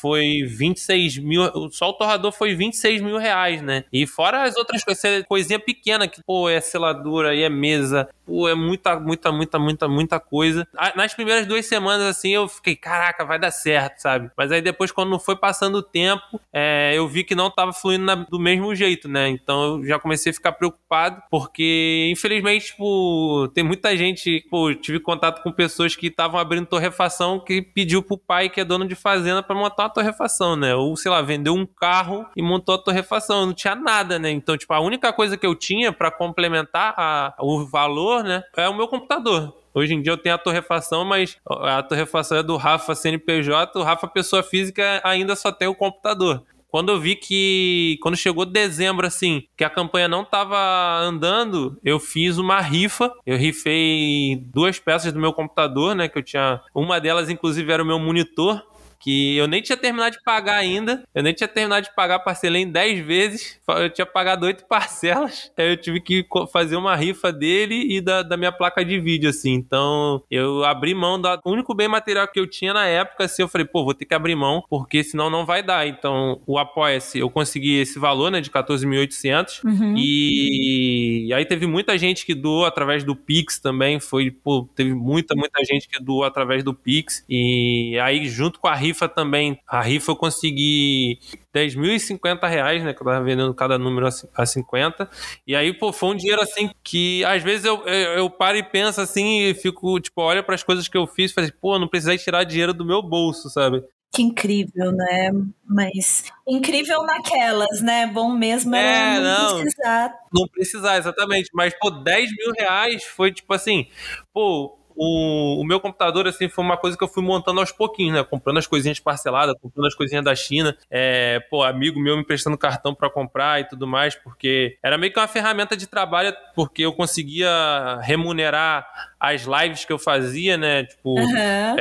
foi 26 mil. Só o torrador foi 26 mil reais, né? E fora as outras coisas, coisinha pequena, que, pô, é seladura, aí é mesa, pô, é muita, muita, muita, muita, muita coisa. Nas primeiras duas semanas, assim, eu fiquei, caraca, vai dar certo, sabe? Mas aí depois, quando foi passando o tempo, é, eu vi que não tava fluindo na, do mesmo jeito, né? Então eu já comecei a ficar preocupado, porque, infelizmente, tipo, tem muita gente, pô, tive contato com pessoas que estavam abrindo torrefação que pediu pro pai, que é dono de fazenda, para montar uma torrefação, né? Ou, sei lá, vendeu um carro e montou a torrefação. Não tinha nada, né? Então, tipo, a única coisa que eu tinha para complementar a, o valor, né? É o meu computador. Hoje em dia eu tenho a torrefação, mas a torrefação é do Rafa CNPJ, o Rafa pessoa física ainda só tem o computador. Quando eu vi que. Quando chegou dezembro, assim, que a campanha não tava andando, eu fiz uma rifa. Eu rifei duas peças do meu computador, né? Que eu tinha. Uma delas, inclusive, era o meu monitor que eu nem tinha terminado de pagar ainda. Eu nem tinha terminado de pagar, parcelei em 10 vezes. Eu tinha pagado 8 <laughs> parcelas. Aí eu tive que fazer uma rifa dele e da, da minha placa de vídeo, assim. Então, eu abri mão do único bem material que eu tinha na época, assim, eu falei, pô, vou ter que abrir mão, porque senão não vai dar. Então, o Apoia-se, eu consegui esse valor, né, de 14.800. Uhum. E... e aí teve muita gente que doou através do Pix também. Foi, pô, teve muita, muita gente que doou através do Pix. E aí, junto com a rifa, rifa também. A rifa eu consegui 10.050 reais, né? Que eu tava vendendo cada número a 50. E aí, pô, foi um dinheiro assim que às vezes eu, eu, eu paro e penso assim e fico, tipo, olha para as coisas que eu fiz e assim, pô, não precisei tirar dinheiro do meu bolso, sabe? Que incrível, né? Mas incrível naquelas, né? Bom mesmo é, não, não precisar. Não precisar, exatamente. Mas, pô, 10 mil reais foi tipo assim, pô, o, o meu computador, assim, foi uma coisa que eu fui montando aos pouquinhos, né? Comprando as coisinhas parceladas, comprando as coisinhas da China. É, pô, amigo meu me emprestando cartão para comprar e tudo mais, porque era meio que uma ferramenta de trabalho, porque eu conseguia remunerar as lives que eu fazia, né? Tipo, uhum, é.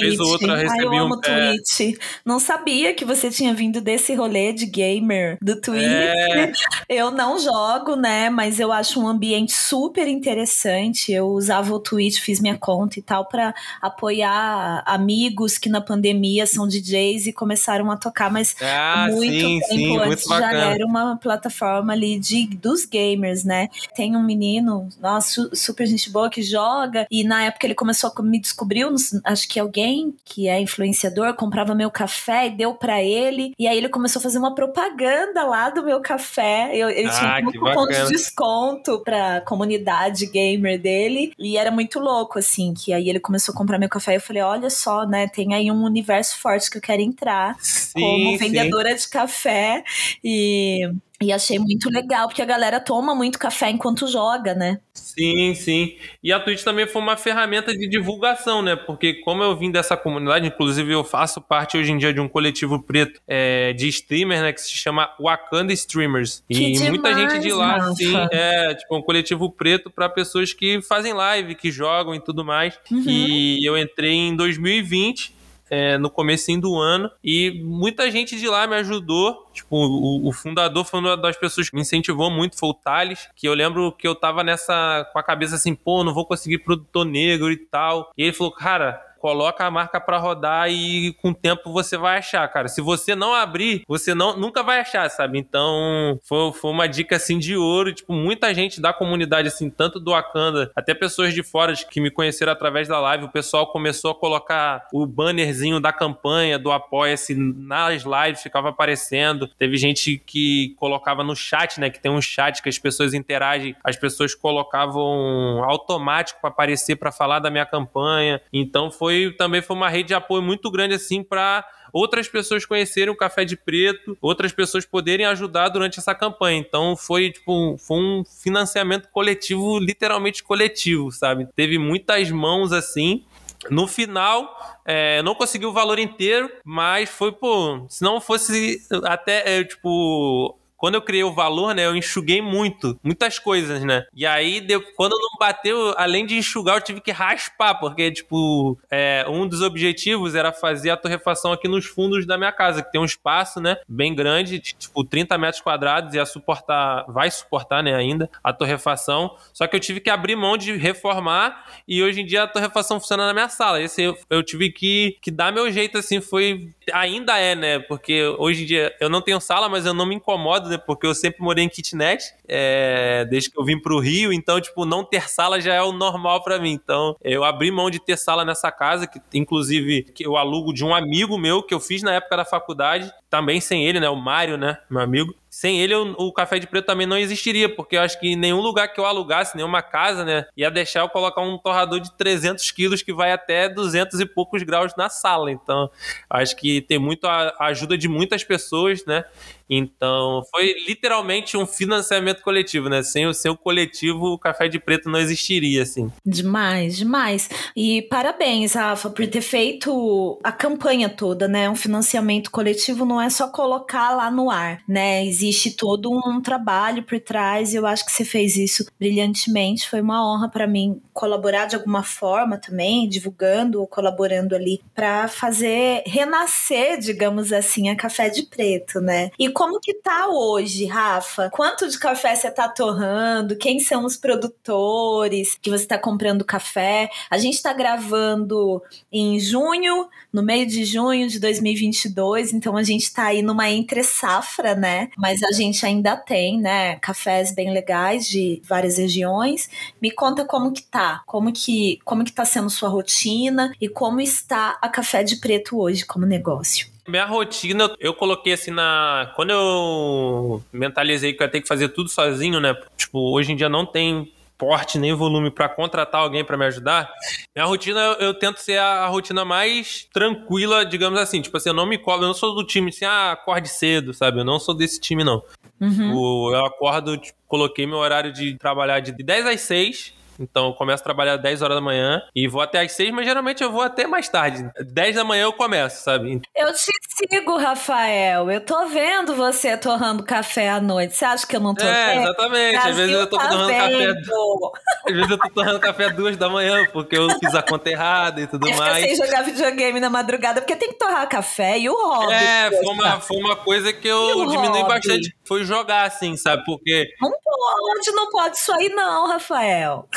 Vez ou outra recebi Ai, eu amo um, Twitch. É... Não sabia que você tinha vindo desse rolê de gamer do Twitch. É... <laughs> Eu não jogo, né? Mas eu acho um ambiente super interessante. Eu usava o Twitch, fiz minha conta e tal, para apoiar amigos que na pandemia são DJs e começaram a tocar, mas ah, muito sim, tempo sim, antes já era uma plataforma ali de, dos gamers, né? Tem um menino, nossa, super gente boa que joga, e na época ele começou a me descobriu, acho que alguém que é influenciador comprava meu café e deu para ele, e aí ele começou a fazer uma propaganda lá do meu café. Eu, ele ah, tinha um cupom de desconto pra comunidade gamer dele, e era muito louco, assim, que aí ele começou a comprar meu café. E eu falei, olha só, né, tem aí um universo forte que eu quero entrar sim, como vendedora sim. de café, e e achei muito legal, porque a galera toma muito café enquanto joga, né? Sim, sim. E a Twitch também foi uma ferramenta de divulgação, né? Porque como eu vim dessa comunidade, inclusive eu faço parte hoje em dia de um coletivo preto é, de streamers, né? Que se chama Wakanda Streamers. Que e demais, muita gente de lá, Rafa. sim, é tipo um coletivo preto para pessoas que fazem live, que jogam e tudo mais. Uhum. E eu entrei em 2020 é, no começo do ano e muita gente de lá me ajudou. Tipo, o, o, fundador foi uma das pessoas que me incentivou muito, foi o Thales, que eu lembro que eu tava nessa com a cabeça assim, pô, não vou conseguir produtor negro e tal. E ele falou, cara, coloca a marca para rodar e com o tempo você vai achar, cara. Se você não abrir, você não, nunca vai achar, sabe? Então, foi, foi uma dica assim de ouro. Tipo, muita gente da comunidade, assim, tanto do Wakanda, até pessoas de fora que me conheceram através da live, o pessoal começou a colocar o bannerzinho da campanha, do Apoia-se nas lives, ficava aparecendo. Teve gente que colocava no chat, né? Que tem um chat que as pessoas interagem, as pessoas colocavam automático para aparecer para falar da minha campanha. Então foi foi também foi uma rede de apoio muito grande assim para outras pessoas conhecerem o Café de Preto, outras pessoas poderem ajudar durante essa campanha. Então foi tipo foi um financiamento coletivo, literalmente coletivo, sabe? Teve muitas mãos assim. No final, é, não consegui o valor inteiro, mas foi, pô, se não fosse até, é, tipo, quando eu criei o valor, né, eu enxuguei muito, muitas coisas, né? E aí, deu, quando não bateu, além de enxugar, eu tive que raspar, porque, tipo, é, um dos objetivos era fazer a torrefação aqui nos fundos da minha casa, que tem um espaço, né, bem grande, tipo, 30 metros quadrados, ia suportar, vai suportar, né, ainda, a torrefação. Só que eu tive que abrir mão de reformar e hoje em dia a torrefação funciona na minha sala. Esse eu, tive que, que dar meu jeito, assim, foi. Ainda é, né? Porque hoje em dia eu não tenho sala, mas eu não me incomodo Porque eu sempre morei em kitnet, é, desde que eu vim pro Rio, então, tipo, não ter sala já é o normal para mim. Então, eu abri mão de ter sala nessa casa, que inclusive que eu alugo de um amigo meu que eu fiz na época da faculdade, também sem ele, né? O Mário, né? Meu amigo sem ele o, Café de Preto também não existiria, porque eu acho que nenhum lugar que eu alugasse, nenhuma casa, né, ia deixar eu colocar um torrador de 300 quilos que vai até 200 e poucos graus na sala. Então, acho que tem muito a, a ajuda de muitas pessoas, né? Então, foi literalmente um financiamento coletivo, né? Sem o seu coletivo, o Café de Preto não existiria, assim. Demais, demais. E parabéns, Rafa, por ter feito a campanha toda, né? Um financiamento coletivo não é só colocar lá no ar, né? Existe todo um trabalho por trás e eu acho que você fez isso brilhantemente. Foi uma honra para mim colaborar de alguma forma também, divulgando ou colaborando ali para fazer renascer, digamos assim, a Café de Preto, né? E como que tá hoje, Rafa? Quanto de café você tá torrando? Quem são os produtores que você tá comprando café? A gente tá gravando em junho, no meio de junho de 2022, então a gente tá aí numa entre safra, né? Mas a gente ainda tem, né, cafés bem legais de várias regiões. Me conta como que tá, como que como que tá sendo sua rotina e como está a Café de Preto hoje como negócio. Minha rotina, eu coloquei assim na. Quando eu mentalizei que eu ia ter que fazer tudo sozinho, né? Tipo, hoje em dia não tem porte nem volume para contratar alguém para me ajudar. Minha rotina, eu, tento ser a, a, rotina mais tranquila, digamos assim. Tipo assim, eu não me cobro, eu não sou do time assim, ah, acorde cedo, sabe? Eu não sou desse time, não. Uhum. eu acordo, tipo, coloquei meu horário de trabalhar de 10 às 6 então eu começo a trabalhar às 10 horas da manhã e vou até às 6, mas geralmente eu vou até mais tarde. 10 da manhã eu começo, sabe? Eu te consigo, Rafael. Eu tô vendo você torrando café à noite. Você acha que eu não tô É, exatamente. Brasil Às vezes eu tô tá torrando café. vendo. Às vezes eu tô torrando café duas da manhã, porque eu fiz a conta errada e tudo <laughs> fica mais. sem jogar videogame na madrugada, porque tem que torrar café e o hobby. É, foi uma, foi uma coisa que eu diminui hobby? bastante. Foi jogar, assim, sabe? Porque. Não pode, não pode isso aí não, Rafael.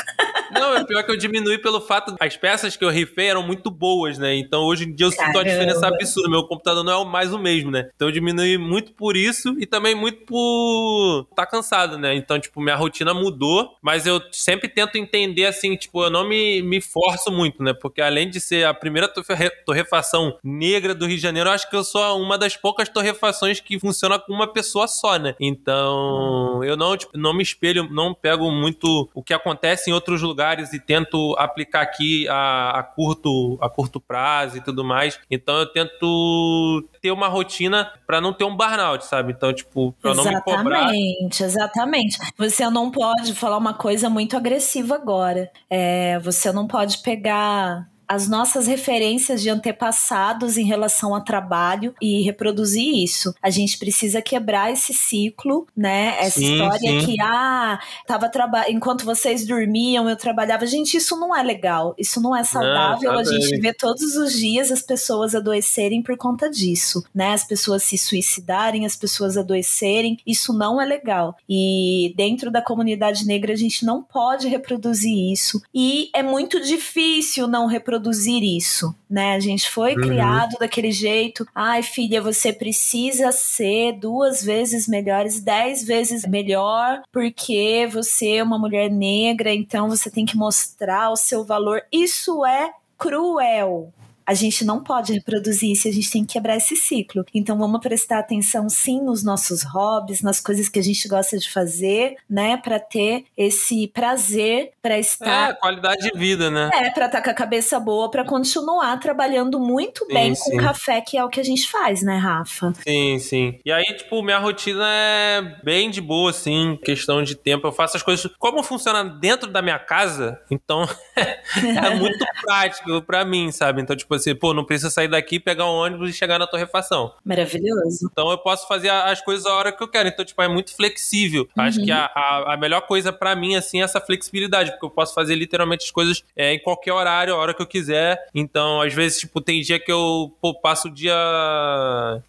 Não, é pior que eu diminui pelo fato. As peças que eu rifei eram muito boas, né? Então hoje em dia eu sinto uma Caramba. diferença absurda. Meu computador não é o mais o mesmo, né? Então eu diminui muito por isso e também muito por tá cansado, né? Então, tipo, minha rotina mudou, mas eu sempre tento entender assim, tipo, eu não me, me forço muito, né? Porque além de ser a primeira torre- torrefação negra do Rio de Janeiro, eu acho que eu sou uma das poucas torrefações que funciona com uma pessoa só, né? Então, eu não, tipo, não me espelho, não pego muito o que acontece em outros lugares e tento aplicar aqui a, a curto a curto prazo e tudo mais. Então, eu tento ter uma rotina pra não ter um burnout, sabe? Então, tipo, pra não me cobrar. Exatamente, exatamente. Você não pode falar uma coisa muito agressiva agora. É, você não pode pegar as nossas referências de antepassados em relação ao trabalho e reproduzir isso. A gente precisa quebrar esse ciclo, né? Essa Sim, história sim. que, ah, tava traba enquanto vocês dormiam, eu trabalhava. Gente, isso não é legal, isso não é saudável. a gente vê todos os dias as pessoas adoecerem por conta disso, né? As pessoas se suicidarem, as pessoas adoecerem. Isso não é legal. E dentro da comunidade negra a gente não pode reproduzir isso. E é muito difícil não reproduzir isso, né? A gente foi Uhum. criado daquele jeito. Ai, filha, você precisa ser duas vezes melhores, dez vezes melhor, porque você é uma mulher negra, então você tem que mostrar o seu valor. Isso é cruel. A gente não pode reproduzir isso, a gente tem que quebrar esse ciclo. Então vamos prestar atenção sim nos nossos hobbies, nas coisas que a gente gosta de fazer, né, Pra ter esse prazer para estar É, qualidade de vida, né? é, pra estar com a cabeça boa, pra continuar trabalhando muito Sim, bem sim. com café, que é o que a gente faz, né, Rafa? Sim, sim. E aí, tipo, minha rotina é bem de boa, assim, questão de tempo. Eu faço as coisas. Como funciona dentro da minha casa, então <laughs> é muito prático pra mim, sabe? Então, tipo assim, pô, não precisa sair daqui, pegar um ônibus e chegar na torrefação. Maravilhoso. Então eu posso fazer as coisas a hora que eu quero. Então, tipo, é muito flexível. Acho que a, a, a melhor coisa pra mim, assim, é essa flexibilidade, porque eu posso fazer literalmente as coisas é, em qualquer horário, a hora que eu quiser. Então, às vezes, tipo, tem dia que eu pô, passo o dia.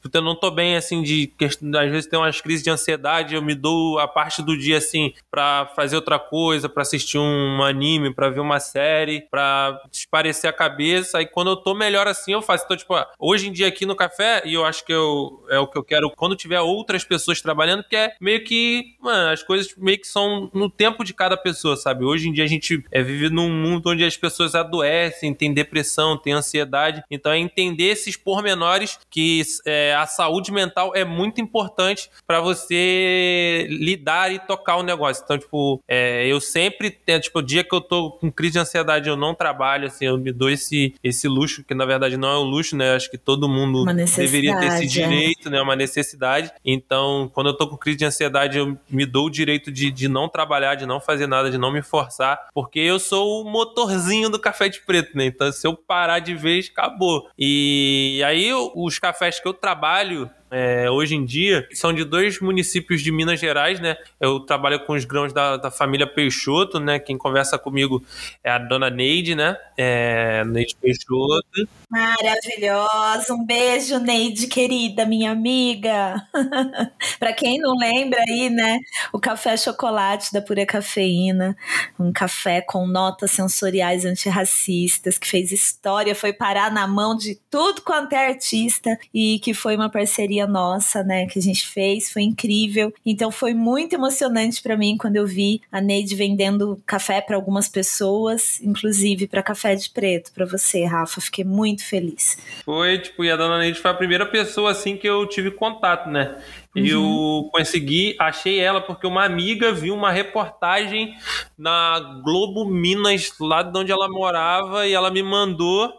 Tipo, eu não tô bem, assim, de. Às vezes tem umas crises de ansiedade, eu me dou a parte do dia, assim, pra fazer outra coisa, pra assistir um anime, pra ver uma série, pra esparecer a cabeça. Aí quando eu tô melhor assim, eu faço. Então, tipo, hoje em dia aqui no café, e eu acho que eu, é o que eu quero quando tiver outras pessoas trabalhando, que é meio que, mano, as coisas meio que são no tempo de cada pessoa, sabe? Hoje em dia a gente é, vive num mundo onde as pessoas adoecem, tem depressão, tem ansiedade. Então é entender esses pormenores que é, a saúde mental é muito importante pra você lidar e tocar o negócio. Então, tipo, é, eu sempre tipo, o dia que eu tô com crise de ansiedade, eu não trabalho, assim, eu me dou esse, esse luxo, que na verdade não é um luxo, né? Acho que todo mundo deveria ter esse é. direito, né? Uma necessidade. Então, quando eu tô com crise de ansiedade, eu me dou o direito de, de não trabalhar, de não fazer nada, de não me forçar, porque eu sou o motorzinho do café de preto, né? Então, se eu parar de vez, acabou. E aí, os cafés que eu trabalho, é, hoje em dia são de dois municípios de Minas Gerais, né? Eu trabalho com os grãos da, da família Peixoto, né? Quem conversa comigo é a dona Neide, né? É, Neide Peixoto. Maravilhosa. Um beijo, Neide, querida, minha amiga. <laughs> Para quem não lembra aí, né? O café chocolate da Pura Cafeína, um café com notas sensoriais antirracistas, que fez história, foi parar na mão de tudo quanto é artista e que foi uma parceria nossa, né? Que a gente fez, foi incrível. Então foi muito emocionante para mim quando eu vi a Neide vendendo café para algumas pessoas, inclusive para café de preto, para você, Rafa. Fiquei muito feliz. Foi, tipo, e a dona Neide foi a primeira pessoa, assim, que eu tive contato, né? E eu consegui, achei ela porque uma amiga viu uma reportagem na Globo Minas, lá de onde ela morava, e ela me mandou.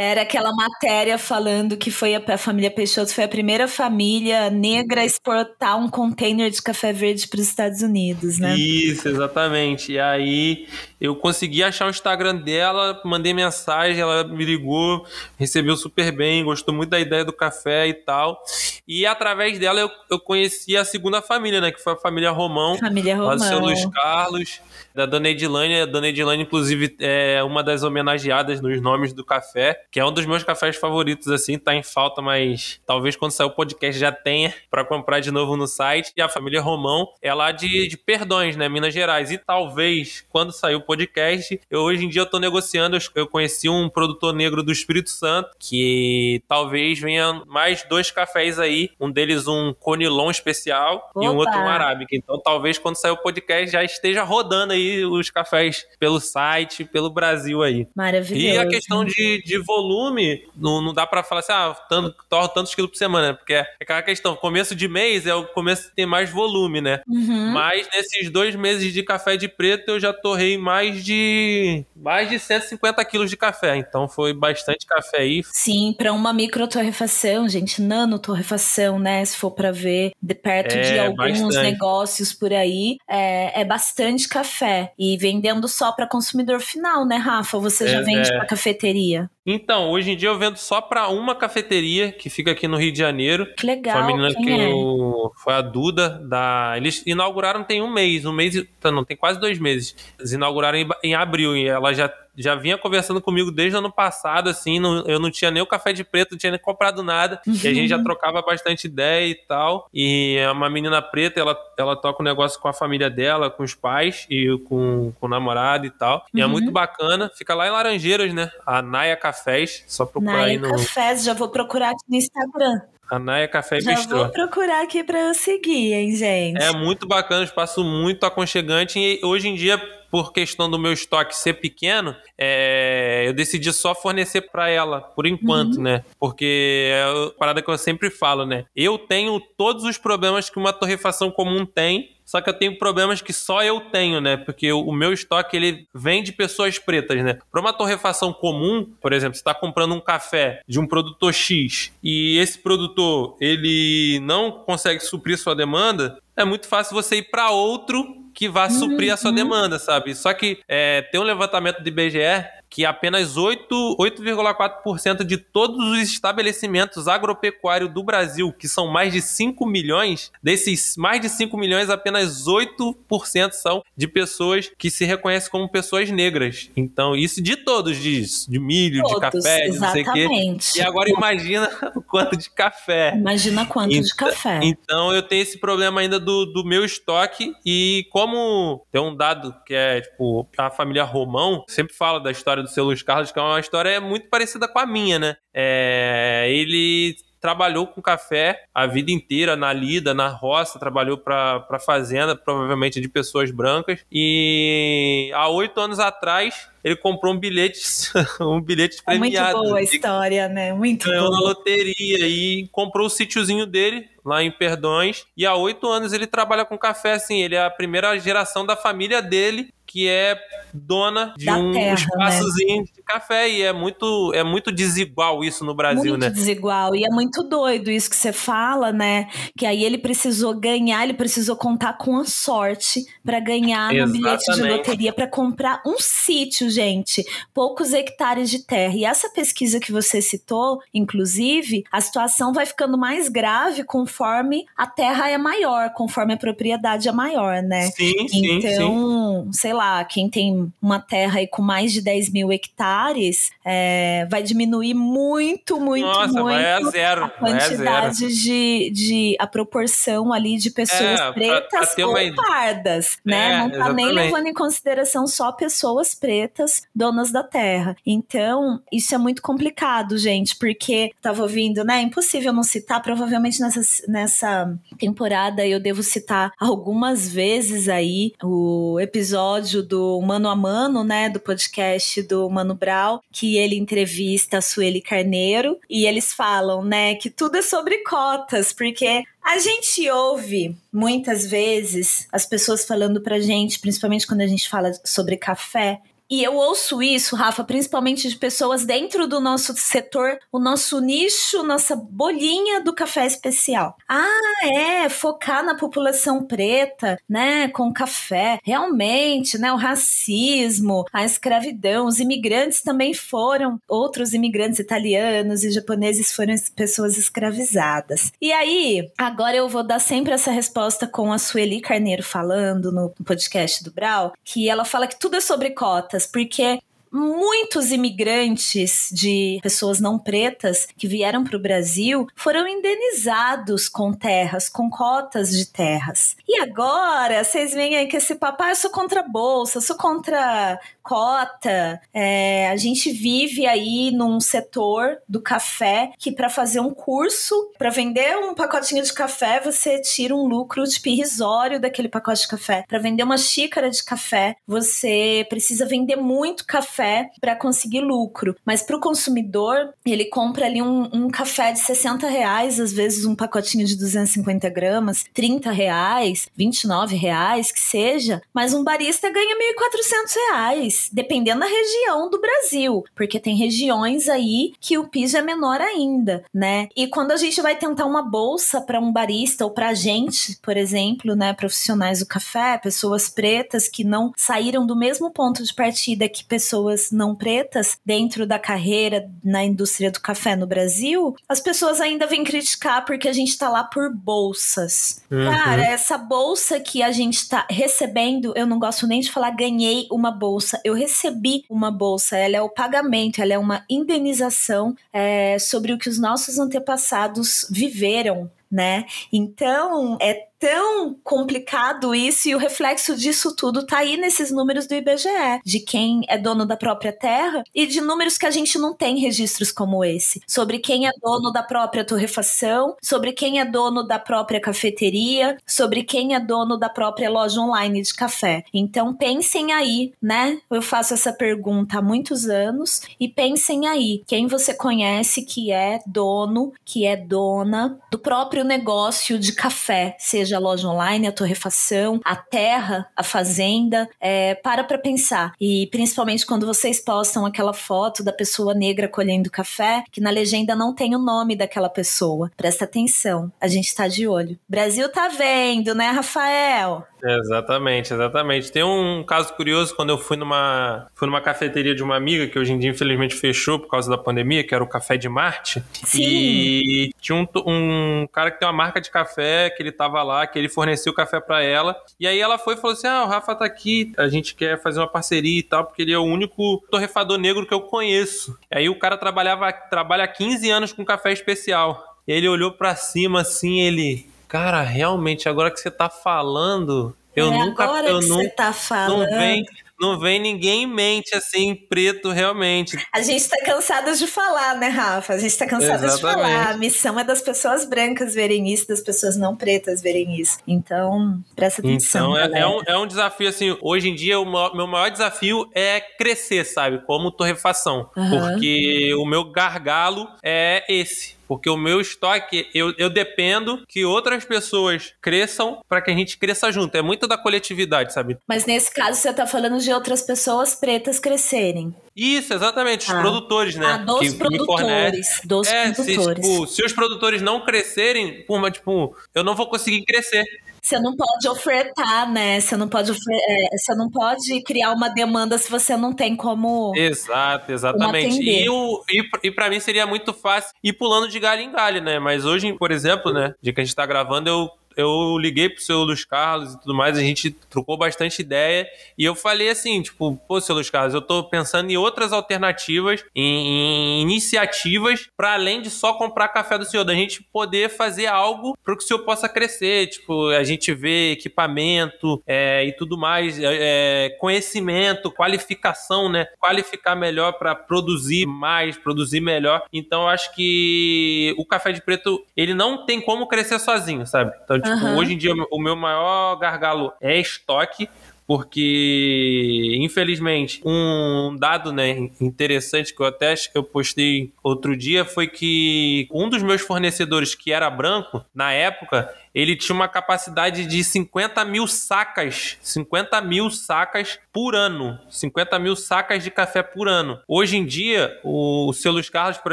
Era aquela matéria falando que foi a, a, família Peixoto foi a primeira família negra a exportar um container de café verde para os Estados Unidos, né? Isso, exatamente. E aí eu consegui achar o Instagram dela, mandei mensagem, ela me ligou, recebeu super bem, gostou muito da ideia do café e tal. E através dela eu, eu conheci a segunda família, né? Que foi a família Romão. Família Romão. Do seu Luiz Carlos da Dona Edilane. A Dona Edilane, inclusive, é uma das homenageadas nos nomes do café, que é um dos meus cafés favoritos, assim, tá em falta, mas talvez quando sair o podcast já tenha para comprar de novo no site. E a família Romão é lá de, de Perdões, né, Minas Gerais. E talvez, quando sair o podcast, eu hoje em dia eu tô negociando, eu conheci um produtor negro do Espírito Santo, que talvez venha mais dois cafés aí, um deles um Conilon especial Opa. e um outro um arábica. Então talvez quando sair o podcast já esteja rodando aí os cafés pelo site, pelo Brasil aí. Maravilhoso. E a questão de, de volume, não, não dá para falar assim, ah, tanto, torro tantos quilos por semana, porque é aquela questão, começo de mês é o começo que tem mais volume, né? Uhum. Mas nesses dois meses de café de preto eu já torrei mais de mais de 150 quilos de café, então foi bastante café aí. Sim, para uma micro torrefação, gente, nano torrefação, né? Se for para ver de perto é, de alguns bastante. negócios por aí, é, é bastante café. E vendendo só para consumidor final, né, Rafa? Você é, já vende é. para cafeteria? Então, hoje em dia eu vendo só para uma cafeteria que fica aqui no Rio de Janeiro. Que legal. Foi a menina que é? eu... foi a Duda da. Eles inauguraram tem um mês, um mês, não, tem quase dois meses. Eles inauguraram em, em abril e ela já já vinha conversando comigo desde o ano passado, assim, não, eu não tinha nem o café de preto, não tinha nem comprado nada, uhum. e a gente já trocava bastante ideia e tal, e é uma menina preta, ela, ela toca um negócio com a família dela, com os pais e com, com o namorado e tal, e é uhum. é muito bacana, fica lá em Laranjeiras, né, a Naya Cafés, só procurar Naya aí no... Cafés, já vou procurar aqui no Instagram. A Naya Café Já Bistrô. vou procurar aqui para eu seguir, hein, gente? É muito bacana, espaço muito aconchegante e hoje em dia por questão do meu estoque ser pequeno, é, eu decidi só fornecer para ela, por enquanto, uhum. né? Porque é a parada que eu sempre falo, né? Eu tenho todos os problemas que uma torrefação comum tem, só que eu tenho problemas que só eu tenho, né? Porque o meu estoque ele vem de pessoas pretas, né? Para uma torrefação comum, por exemplo, você está comprando um café de um produtor X e esse produtor ele não consegue suprir sua demanda, é muito fácil você ir para outro que vá suprir a sua uhum. demanda, sabe? Só que é, tem um levantamento de IBGE que apenas 8,4% de todos os estabelecimentos agropecuários do Brasil, que são mais de 5 milhões, desses mais de 5 milhões, apenas 8% são de pessoas que se reconhecem como pessoas negras. Então, isso de todos, de, de milho, todos, de café, de não sei o quê. E agora imagina <laughs> o quanto de café. Imagina quanto então, de café. Então, eu tenho esse problema ainda do, do meu estoque e como tem um dado que é, tipo, a família Romão sempre fala da história do seu Luiz Carlos, que é uma história muito parecida com a minha, né? É, ele trabalhou com café a vida inteira na lida, na roça, trabalhou para fazenda, provavelmente de pessoas brancas. E há oito anos atrás ele comprou um bilhete, <laughs> um bilhete premiado. Muito boa a história, né? Muito ganhou boa. na loteria e comprou o sítiozinho dele lá em Perdões. E há oito anos ele trabalha com café, assim. Ele é a primeira geração da família dele que é dona de da um terra, espaçozinho né? de café e é muito é muito desigual isso no Brasil, muito né? Muito desigual e é muito doido isso que você fala, né? Que aí ele precisou ganhar, ele precisou contar com a sorte para ganhar no bilhete de loteria para comprar um sítio, gente, poucos hectares de terra. E essa pesquisa que você citou, inclusive, a situação vai ficando mais grave conforme a terra é maior, conforme a propriedade é maior, né? Sim, sim, então, sim. sei lá, quem tem uma terra aí com mais de 10 mil hectares é, vai diminuir muito, muito, Nossa, muito vai a zero, a quantidade a de, de a proporção ali de pessoas é, pretas pra, pra ou uma... pardas, né? É, Não tá exatamente. nem levando em consideração só pessoas pretas donas da terra. Então, isso é muito complicado, gente, porque tava ouvindo, né? Impossível não citar, provavelmente nessa, nessa temporada eu devo citar algumas vezes aí o episódio episódio do Mano a Mano, né, do podcast do Mano Brau, que ele entrevista a Sueli Carneiro e eles falam, né, que tudo é sobre cotas, porque a gente ouve muitas vezes as pessoas falando pra gente, principalmente quando a gente fala sobre café, E eu ouço isso, Rafa, principalmente de pessoas dentro do nosso setor, o nosso nicho, nossa bolinha do café especial. Ah, é, focar na população preta, né, com café. Realmente, né, o racismo, a escravidão, os imigrantes também foram, outros imigrantes italianos e japoneses foram pessoas escravizadas. E aí, agora eu vou dar sempre essa resposta com a Sueli Carneiro falando no podcast do Brau, que ela fala que tudo é sobre cotas, porque muitos imigrantes de pessoas não pretas que vieram para o Brasil foram indenizados com terras, com cotas de terras. E agora, vocês veem aí que esse papai, ah, eu sou contra bolsa, eu sou contra cota. É, a gente vive aí num setor do café que para fazer um curso, para vender um pacotinho de café, você tira um lucro tipo irrisório daquele pacote de café. Para vender uma xícara de café, você precisa vender muito café para conseguir lucro. Mas para o consumidor, ele compra ali um, um, café de 60 reais, às vezes um pacotinho de 250 gramas, 30 reais, 29 reais, que seja. Mas um barista ganha 1.400 reais dependendo da região do Brasil, porque tem regiões aí que o piso é menor ainda, né? E quando a gente vai tentar uma bolsa para um barista ou para gente, por exemplo, né, profissionais do café, pessoas pretas que não saíram do mesmo ponto de partida que pessoas não pretas dentro da carreira na indústria do café no Brasil, as pessoas ainda vêm criticar porque a gente tá lá por bolsas. Uhum. Cara, essa bolsa que a gente tá recebendo, eu não gosto nem de falar ganhei uma bolsa eu recebi uma bolsa, ela é o pagamento, ela é uma indenização é, sobre o que os nossos antepassados viveram né? Então, é tão complicado isso e o reflexo disso tudo tá aí nesses números do IBGE, de quem é dono da própria terra e de números que a gente não tem registros como esse, sobre quem é dono da própria torrefação, sobre quem é dono da própria cafeteria, sobre quem é dono da própria loja online de café. Então pensem aí, né? Eu faço essa pergunta há muitos anos e pensem aí, quem você conhece que é dono, que é dona do próprio negócio de café, seja seja a loja online, a torrefação, a terra, a fazenda, é, para para pensar. E principalmente quando vocês postam aquela foto da pessoa negra colhendo café, que na legenda não tem o nome daquela pessoa. Presta atenção, a gente tá de olho. Brasil tá vendo, né, Rafael? Exatamente, exatamente. Tem um caso curioso quando eu fui numa, fui numa cafeteria de uma amiga que hoje em dia infelizmente fechou por causa da pandemia, que era o Café de Marte. Sim. E tinha um, um cara que tem uma marca de café que ele tava lá, que ele forneceu o café para ela. E aí ela foi e falou assim: "Ah, o Rafa tá aqui, a gente quer fazer uma parceria e tal, porque ele é o único torrefador negro que eu conheço". E aí o cara trabalhava trabalha há 15 anos com café especial. E ele olhou para cima assim, ele Cara, realmente, agora que você tá falando, eu é nunca. Agora eu que não, você tá falando. Não vem, não vem ninguém em mente assim, preto, realmente. A gente tá cansado de falar, né, Rafa? A gente tá cansado Exatamente. de falar. A missão é das pessoas brancas verem isso, das pessoas não pretas verem isso. Então, presta atenção. Então, é, é, um, é um desafio, assim, hoje em dia, o meu maior desafio é crescer, sabe? Como torrefação. Uhum. Porque o meu gargalo é esse porque o meu estoque, eu, eu dependo que outras pessoas cresçam para que a gente cresça junto. É muito da coletividade, sabe? Mas nesse caso você tá falando de outras pessoas pretas crescerem. Isso, exatamente, os ah. produtores, né? Ah, dos que produtores. Dos é, produtores. Se, tipo, se os produtores não crescerem, tipo, eu não vou conseguir crescer. Você não pode ofertar, né? Você não pode, é, você não pode criar uma demanda se você não tem como. Exato, exatamente. E, o, e, e para mim seria muito fácil ir pulando de galho em galho, né? Mas hoje, por exemplo, né? De que a gente tá gravando, eu eu liguei pro seu Luiz Carlos e tudo mais, a gente trocou bastante ideia e eu falei assim, tipo, pô, seu Luiz Carlos, eu tô pensando em outras alternativas, em, em iniciativas para além de só comprar café do senhor, da gente poder fazer algo para que o senhor possa crescer, tipo, a gente vê equipamento é, e tudo mais, é, é conhecimento, qualificação, né? Qualificar melhor para produzir mais, produzir melhor. Então, acho que o café de preto, ele não tem como crescer sozinho, sabe? Então, Tipo, uhum. hoje em dia o meu maior gargalo é estoque, porque infelizmente um dado né, interessante que eu até acho que eu postei outro dia foi que um dos meus fornecedores que era branco na época ele tinha uma capacidade de 50 mil sacas, 50 mil sacas por ano, 50 mil sacas de café por ano. Hoje em dia, o seu Luiz Carlos, por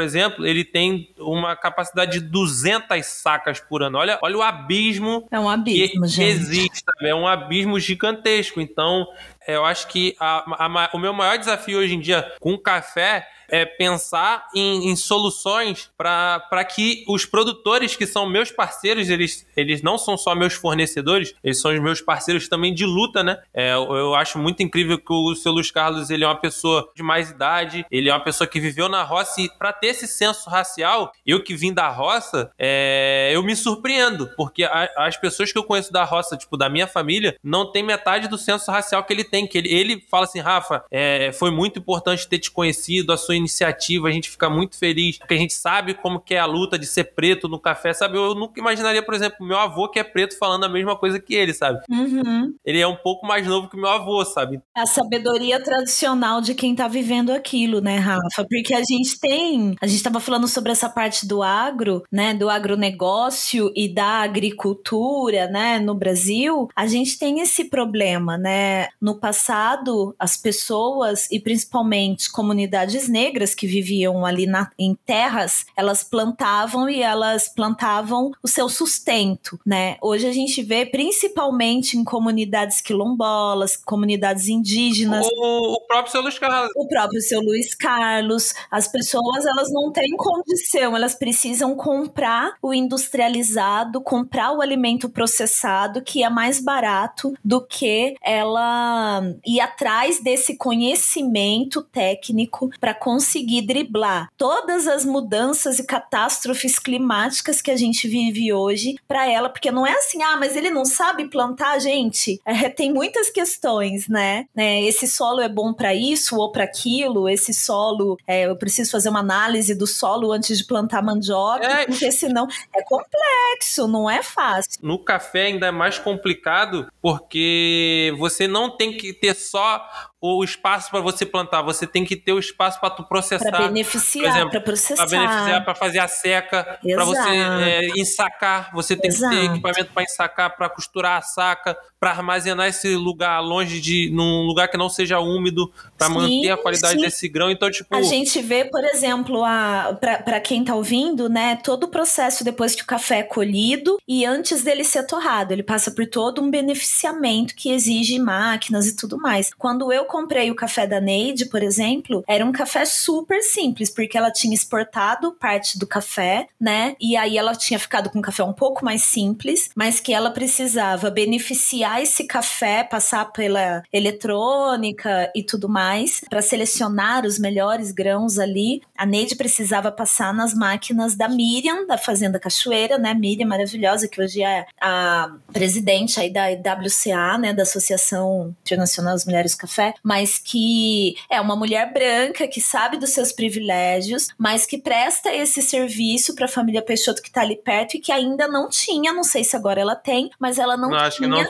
exemplo, ele tem uma capacidade de 200 sacas por ano. Olha, olha o abismo, é um abismo que gente. existe, é um abismo gigantesco. Então, eu acho que a, a, o meu maior desafio hoje em dia com café é pensar em, em soluções para que os produtores que são meus parceiros, eles, eles não são só meus fornecedores, eles são os meus parceiros também de luta, né? É, eu, eu acho muito incrível que o seu Luiz Carlos ele é uma pessoa de mais idade, ele é uma pessoa que viveu na roça e para ter esse senso racial, eu que vim da roça, é, eu me surpreendo, porque a, as pessoas que eu conheço da roça, tipo, da minha família, não tem metade do senso racial que ele tem, que ele, ele fala assim, Rafa, é, foi muito importante ter te conhecido, a sua iniciativa, a gente fica muito feliz, porque a gente sabe como que é a luta de ser preto no café, sabe? Eu nunca imaginaria, por exemplo, meu avô que é preto falando a mesma coisa que ele, sabe? Uhum. Ele é um pouco mais novo que meu avô, sabe? A sabedoria tradicional de quem tá vivendo aquilo, né, Rafa? Porque a gente tem, a gente tava falando sobre essa parte do agro, né, do agronegócio e da agricultura, né, no Brasil, a gente tem esse problema, né? No passado, as pessoas e principalmente comunidades negras que viviam ali na, em terras, elas plantavam e elas plantavam o seu sustento, né? Hoje a gente vê principalmente em comunidades quilombolas, comunidades indígenas. O, o próprio seu Luiz Carlos. O próprio seu Luiz Carlos. As pessoas, elas não têm condição, elas precisam comprar o industrializado, comprar o alimento processado, que é mais barato do que ela ir atrás desse conhecimento técnico para conseguir driblar todas as mudanças e catástrofes climáticas que a gente vive hoje para ela, porque não é assim, ah, mas ele não sabe plantar, gente. É, tem muitas questões, né? É, esse solo é bom para isso ou para aquilo, esse solo, é, eu preciso fazer uma análise do solo antes de plantar mandioca, é. porque senão é complexo, não é fácil. No café ainda é mais complicado, porque você não tem que ter só o espaço para você plantar, você tem que ter o espaço para tu processar. Para beneficiar, para processar. Para beneficiar, para fazer a seca, para você é, ensacar, você tem Exato. que ter equipamento para ensacar, para costurar a saca, para armazenar esse lugar longe de num lugar que não seja úmido, para manter a qualidade sim. desse grão. Então, tipo, a gente vê, por exemplo, a para quem tá ouvindo, né, todo o processo depois que o café é colhido e antes dele ser torrado, ele passa por todo um beneficiamento que exige máquinas e tudo mais. Quando eu comprei o café da Neide, por exemplo, era um café super simples, porque ela tinha exportado parte do café, né? E aí ela tinha ficado com um café um pouco mais simples, mas que ela precisava beneficiar esse café, passar pela eletrônica e tudo mais, para selecionar os melhores grãos ali. A Neide precisava passar nas máquinas da Miriam, da Fazenda Cachoeira, né? Miriam maravilhosa, que hoje é a presidente aí da WCA, né? Da Associação Internacional das Mulheres do Café mas que é uma mulher branca que sabe dos seus privilégios, mas que presta esse serviço para a família Peixoto que está ali perto e que ainda não tinha, não sei se agora ela tem, mas ela não, não tinha não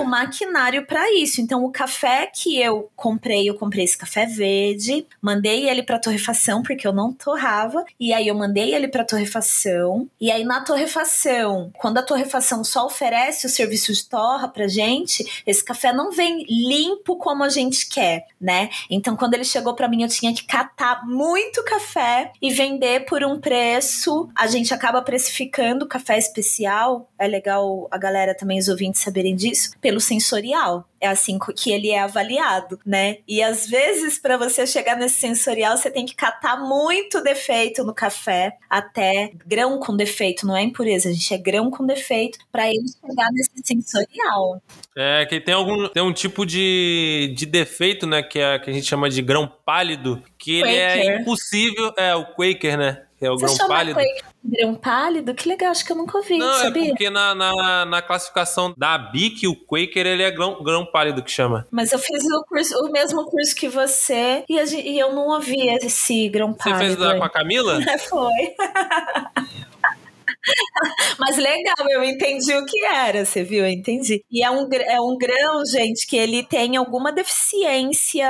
o maquinário para isso. Então o café que eu comprei, eu comprei esse café verde, mandei ele para torrefação porque eu não torrava, e aí eu mandei ele para torrefação, e aí na torrefação, quando a torrefação só oferece o serviço de torra pra gente, esse café não vem limpo como a gente quer, né? Então, quando ele chegou para mim, eu tinha que catar muito café e vender por um preço. A gente acaba precificando café especial. É legal a galera também, os ouvintes, saberem disso, pelo sensorial é assim que ele é avaliado, né? E às vezes, para você chegar nesse sensorial, você tem que catar muito defeito no café, até grão com defeito, não é impureza, a gente é grão com defeito, para ele chegar nesse sensorial. É, que tem algum tem um tipo de, de defeito, né, que, é, que a gente chama de grão pálido, que ele é Quaker. impossível, é o Quaker, né? é o Você grão pálido. Grão pálido? Que legal, acho que eu nunca ouvi, Não, é sabia? é porque na, na, na, classificação da BIC, o Quaker, ele é grão, grão pálido que chama. Mas eu fiz o, curso, o mesmo curso que você e, e eu não ouvi esse grão pálido. Você fez da, com a Camila? <laughs> Foi. <laughs> <laughs> Mas legal, eu entendi o que era, você viu? Eu entendi. E é um, é um grão, gente, que ele tem alguma deficiência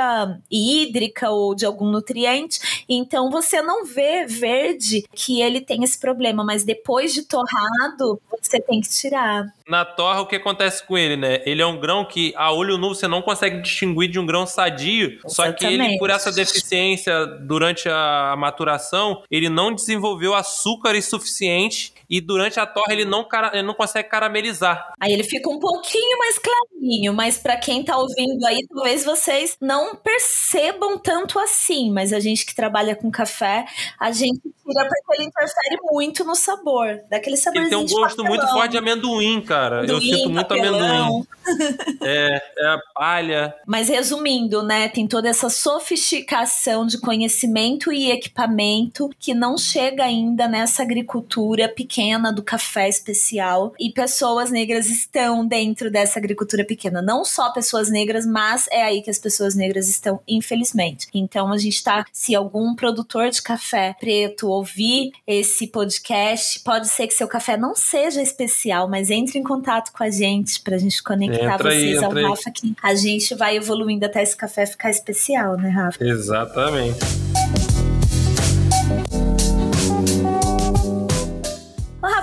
hídrica ou de algum nutriente, então você não vê verde que ele tem esse problema, mas depois de torrado, você tem que tirar. Na torra, o que acontece com ele, né? Ele é um grão que a olho nu você não consegue distinguir de um grão sadio, Exatamente. só que ele, por essa deficiência durante a maturação, ele não desenvolveu açúcares suficiente e durante a torre ele não, ele não consegue caramelizar. Aí ele fica um pouquinho mais clarinho, mas para quem tá ouvindo aí, talvez vocês não percebam tanto assim, mas a gente que trabalha com café, a gente tira porque ele interfere muito no sabor, daquele saborzinho Ele tem um gosto muito forte de amendoim, cara. Amendoim, Eu sinto muito papelão. amendoim. <laughs> é, é a palha. Mas resumindo, né, tem toda essa sofisticação de conhecimento e equipamento que não chega ainda nessa agricultura pequena pequena do café especial e pessoas negras estão dentro dessa agricultura pequena. Não só pessoas negras, mas é aí que as pessoas negras estão, infelizmente. Então a gente tá, se algum produtor de café preto ouvir esse podcast, pode ser que seu café não seja especial, mas entre em contato com a gente pra gente conectar entra vocês aí, ao aí. Rafa que a gente vai evoluindo até esse café ficar especial, né, Rafa? Exatamente.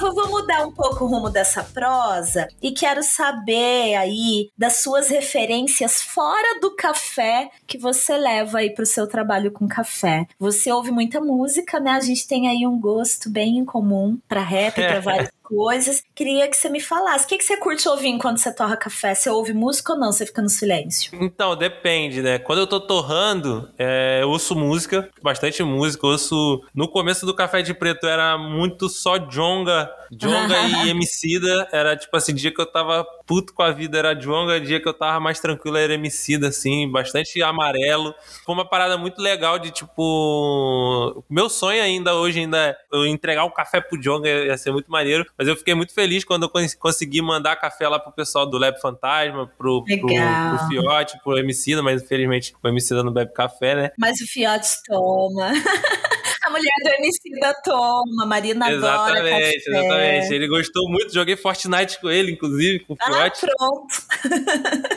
Rafa, vou mudar um pouco o rumo dessa prosa e quero saber aí das suas referências fora do café que você leva aí pro seu trabalho com café. Você ouve muita música, né? A gente tem aí um gosto bem em comum para rap, para <laughs> vários coisas. Queria que você me falasse. O que, que você curte ouvir enquanto você torra café? Você ouve música ou não? Você fica no silêncio? Então, depende, né? Quando eu tô torrando, é, eu ouço música, bastante música. Eu ouço. No começo do Café de Preto era muito só Jonga, Jonga e <laughs> Emicida. Era tipo assim, dia que eu tava puto com a vida era Jonga, dia que eu tava mais tranquilo era Emicida, assim, bastante amarelo. Foi uma parada muito legal de tipo. Meu sonho ainda hoje ainda é eu entregar um café pro Jonga, ia ser muito maneiro. Mas eu fiquei muito feliz quando eu consegui mandar café lá pro pessoal do Lab Fantasma, pro, pro, pro Fiote, pro Emicida, mas infelizmente o Emicida não bebe café, né? Mas o Fiote toma. <laughs> A mulher do MC da Toma, Marina exatamente, adora café. Exatamente, Ele gostou muito, joguei Fortnite com ele, inclusive, com o ah, Fiote. pronto.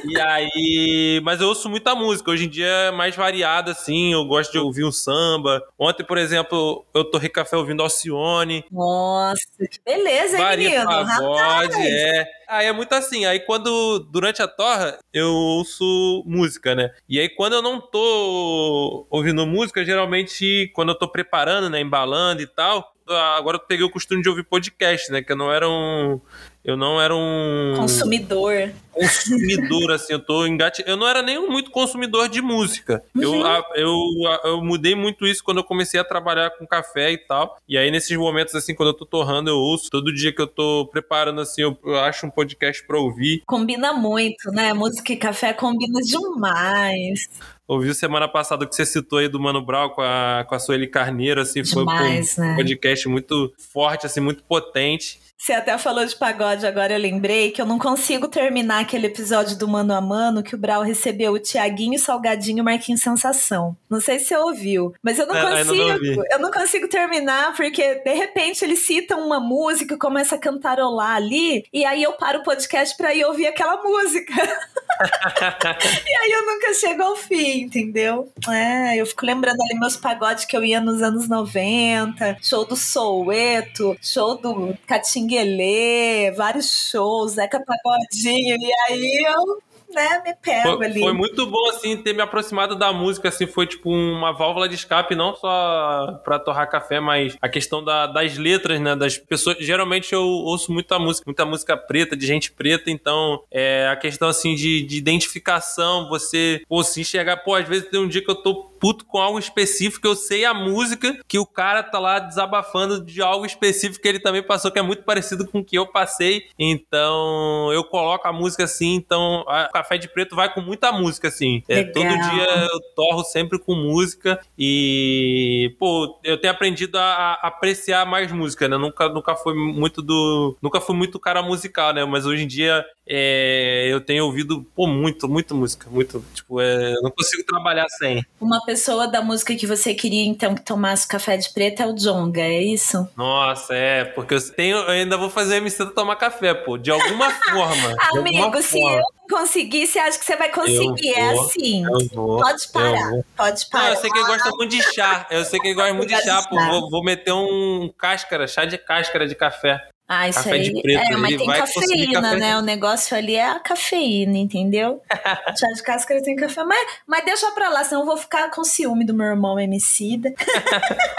E aí... Mas eu ouço muita música. Hoje em dia é mais variada, assim. Eu gosto de ouvir um samba. Ontem, por exemplo, eu torrei café ouvindo Alcione. Nossa, que beleza, hein, Varia menino? Pagode, é. Aí é muito assim. Aí quando, durante a torra, eu ouço música, né? E aí quando eu não tô ouvindo música, geralmente quando eu tô preparando, né, embalando e tal, agora eu peguei o costume de ouvir podcast, né? Que eu não era um. Eu não era um. Consumidor. Consumidor, assim, eu tô engate... Eu não era nem muito consumidor de música. Uhum. Eu, a, eu, a, eu mudei muito isso quando eu comecei a trabalhar com café e tal. E aí, nesses momentos, assim, quando eu tô torrando, eu ouço. Todo dia que eu tô preparando, assim, eu, eu acho um podcast pra ouvir. Combina muito, né? Música e café combina demais ouviu semana passada que você citou aí do Mano Brown com a, com a Sueli Carneiro, assim, Demais, foi um né? podcast muito forte, assim, muito potente. Você até falou de pagode, agora eu lembrei que eu não consigo terminar aquele episódio do Mano a Mano que o Brau recebeu o Tiaguinho Salgadinho Marquinhos Sensação. Não sei se você ouviu, mas eu não é, consigo. Não eu não consigo terminar porque de repente eles citam uma música, começa a cantarolar ali, e aí eu paro o podcast pra ir ouvir aquela música. <laughs> <laughs> e aí eu nunca chego ao fim, entendeu? É, eu fico lembrando ali meus pagodes que eu ia nos anos 90, show do Soueto, show do Catinho Xinguelê, vários shows, Zeca Pagodinho, e aí eu né, me pego foi, ali. Foi muito bom, assim, ter me aproximado da música, assim, foi tipo uma válvula de escape, não só pra torrar café, mas a questão da, das letras, né, das pessoas. Geralmente eu ouço muita música, muita música preta, de gente preta, então é a questão, assim, de, de identificação, você, pô, se enxergar, pô, às vezes tem um dia que eu tô puto com algo específico, eu sei a música que o cara tá lá desabafando de algo específico que ele também passou, que é muito parecido com o que eu passei. Então, eu coloco a música assim, então o Café de Preto vai com muita música, assim. É, todo dia eu torro sempre com música e, pô, eu tenho aprendido a, a apreciar mais música, né? Nunca, nunca foi muito do. Nunca fui muito cara musical, né? Mas hoje em dia é, eu tenho ouvido, pô, muito, muito música. Muito. Tipo, é, eu não consigo trabalhar sem. Uma pessoa pessoa da música que você queria, então, que tomasse café de preto é o Jonga, é isso? Nossa, é, porque eu tenho. Eu ainda vou fazer a missão tomar café, pô. De alguma <laughs> forma. Amigo, alguma se forma. eu conseguir, você acha que você vai conseguir? Eu é vou, assim. vou, pode parar. Pode parar. Não, eu sei que ele gosta muito de chá. Eu sei que ele gosta muito de chá, pô. Vou, vou meter um cáscara, chá de cáscara de café. Ah, isso Café aí. preto, é, mas tem cafeína, né? O negócio ali é a cafeína, entendeu? <laughs> Chá de cáscara tem café. Mas, mas deixa pra lá, senão eu vou ficar com ciúme do meu irmão homicida. <laughs>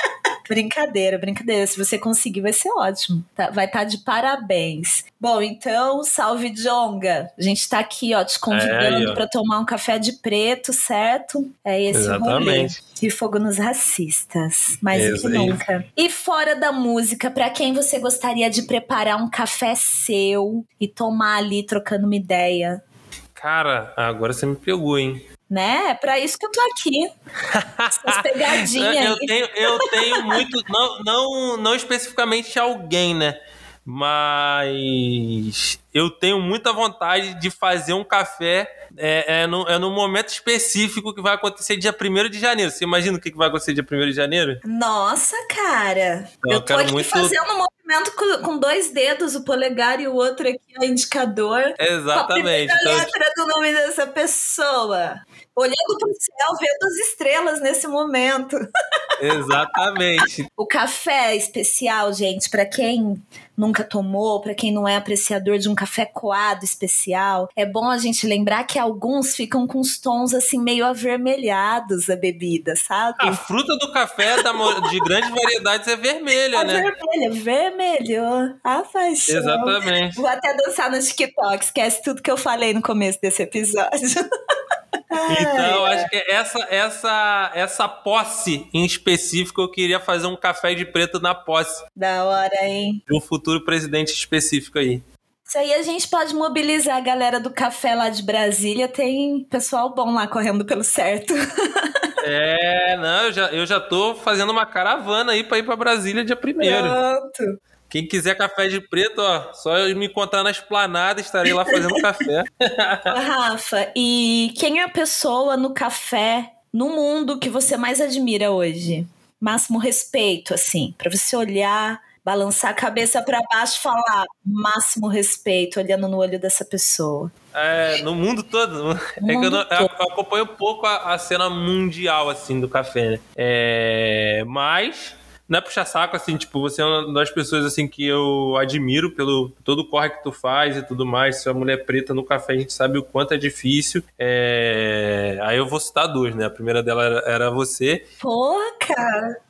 <laughs> brincadeira, brincadeira. Se você conseguir, vai ser ótimo. Tá- vai estar de parabéns. Bom, então, salve Jonga. A gente tá aqui, ó, te É, convidando ó. pra tomar um café de preto, certo? É esse o rolê. Exatamente. E fogo nos racistas. Mais do que nunca. E fora da música, pra quem você gostaria de preparar um café seu e tomar ali trocando uma ideia? Cara, agora você me pegou, hein? Né? É pra isso que eu tô aqui. Essas <laughs> pegadinhas eu, tenho, eu tenho muito. Não, não, não especificamente alguém, né? Mas eu tenho muita vontade de fazer um café. É, é, no, é no momento específico que vai acontecer dia 1 de janeiro. Você imagina o que vai acontecer dia 1 de janeiro? Nossa, cara. Eu eu tô aqui muito- fazendo um movimento com, com dois dedos, o polegar e o outro aqui, o indicador. Exatamente. Com a Então, letra do nome dessa pessoa. Olhando pro céu, vendo as estrelas nesse momento. <laughs> exatamente. O café especial, gente, pra quem nunca tomou, pra quem não é apreciador de um café coado especial, é bom a gente lembrar que alguns ficam com os tons assim meio avermelhados a bebida, sabe? A fruta do café da mo- de grandes variedades é vermelha, A né? vermelho, vermelho. A paixão. Exatamente. Vou até dançar no TikTok, esquece tudo que eu falei no começo desse episódio. <laughs> Então, eu acho que essa, essa, essa posse em específico, eu queria fazer um café de preto na posse Da hora, hein? de um futuro presidente específico aí. Isso aí a gente pode mobilizar a galera do café lá de Brasília. Tem pessoal bom lá correndo pelo certo. <laughs> É, não, eu já, eu já tô fazendo uma caravana aí pra ir pra Brasília dia primeiro. Pronto. Quem quiser café de preto, ó, só eu me encontrar na esplanada, estarei lá fazendo café. <laughs> Rafa, e quem é a pessoa no café, no mundo, que você mais admira hoje? Máximo respeito, assim, pra você olhar, balançar a cabeça pra baixo e falar máximo respeito, olhando no olho dessa pessoa. É, no mundo todo. <laughs> É que eu, mundo não- eu acompanho pouco a, a cena mundial, assim, do café, né? É, mas, não é puxar saco, assim, tipo, você é uma das pessoas, assim, que eu admiro pelo todo o corre que tu faz e tudo mais. Se é mulher preta no café, a gente sabe o quanto é difícil. É, aí eu vou citar duas, né? A primeira dela era, era você. Porra, cara.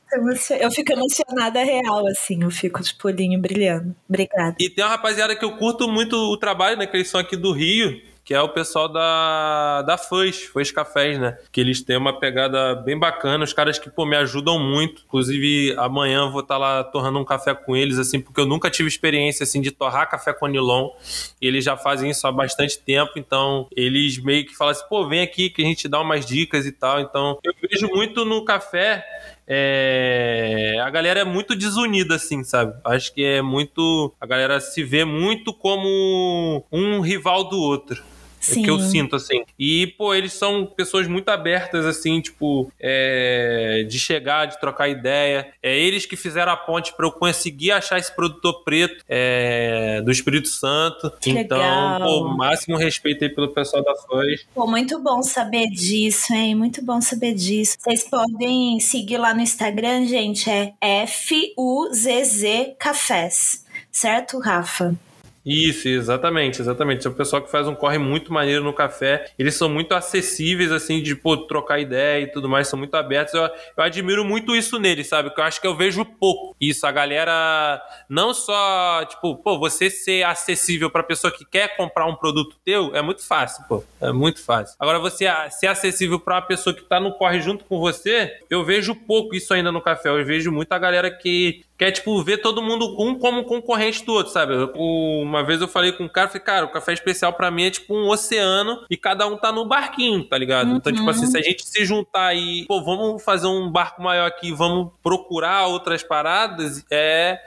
Eu fico emocionada real, assim, eu fico de olhinho brilhando. Obrigada. E tem uma rapaziada que eu curto muito o trabalho, né? Que eles são aqui do Rio, que é o pessoal da, da Fãs, Fãs Cafés, né? Que eles têm uma pegada bem bacana, os caras que, pô, me ajudam muito. Inclusive, amanhã vou estar lá torrando um café com eles, assim, porque eu nunca tive experiência, assim, de torrar café com nilon. E eles já fazem isso há bastante tempo, então eles meio que falam assim, pô, vem aqui que a gente dá umas dicas e tal. Então, eu vejo muito no café é, a galera é muito desunida, assim, sabe? Acho que é muito. A galera se vê muito como um rival do outro. É Sim. que eu sinto, assim. E, pô, eles são pessoas muito abertas, assim, tipo, é, de chegar, de trocar ideia. É eles que fizeram a ponte pra eu conseguir achar esse produtor preto é, do Espírito Santo. Que então, legal. pô, máximo respeito aí pelo pessoal da Foz. Pô, muito bom saber disso, hein? Muito bom saber disso. Vocês podem seguir lá no Instagram, gente, é F-U-Z-Z Cafés. Certo, Rafa? Isso, exatamente, exatamente. É o pessoal que faz um corre muito maneiro no café. Eles são muito acessíveis, assim, de pô, trocar ideia e tudo mais, são muito abertos. Eu, eu admiro muito isso neles, sabe? Que eu acho que eu vejo pouco isso. A galera não só, tipo, pô, você ser acessível pra pessoa que quer comprar um produto teu é muito fácil, pô. É muito fácil. Agora, você ser acessível pra uma pessoa que tá no corre junto com você, eu vejo pouco isso ainda no café. Eu vejo muita galera que quer, tipo, ver todo mundo um como concorrente do outro, sabe? Uma vez eu falei com um cara, falei, cara, o café especial pra mim é tipo um oceano e cada um tá no barquinho, tá ligado? Então, tipo assim, se a gente se juntar e, pô, vamos fazer um barco maior aqui, vamos procurar outras paradas, é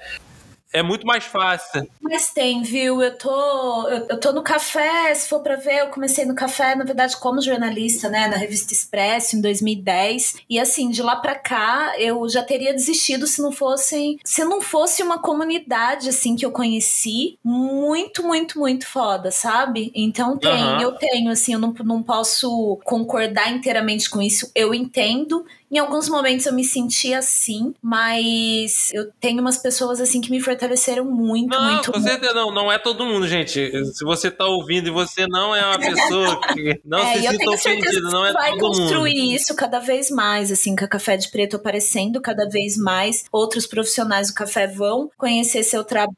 é muito mais fácil. Mas tem, viu? Eu tô, eu, eu, tô no café, se for pra ver, eu comecei no café, na verdade, como jornalista, né, na revista Expresso em 2010. E assim, de lá pra cá, eu já teria desistido se não fossem. Se não fosse uma comunidade, assim, que eu conheci, muito, muito, muito foda, sabe? Então tem, uhum. eu tenho, assim, eu não, não posso concordar inteiramente com isso. Eu entendo em alguns momentos eu me senti assim, mas eu tenho umas pessoas assim que me fortaleceram muito, não, muito. Com certeza não, não é todo mundo, gente. Se você tá ouvindo e você não é uma pessoa que <laughs> não é, se sinta ofendido, não é vai todo mundo. Vai construir isso cada vez mais, assim, com a Café de Preto aparecendo cada vez mais, outros profissionais do café vão conhecer seu trabalho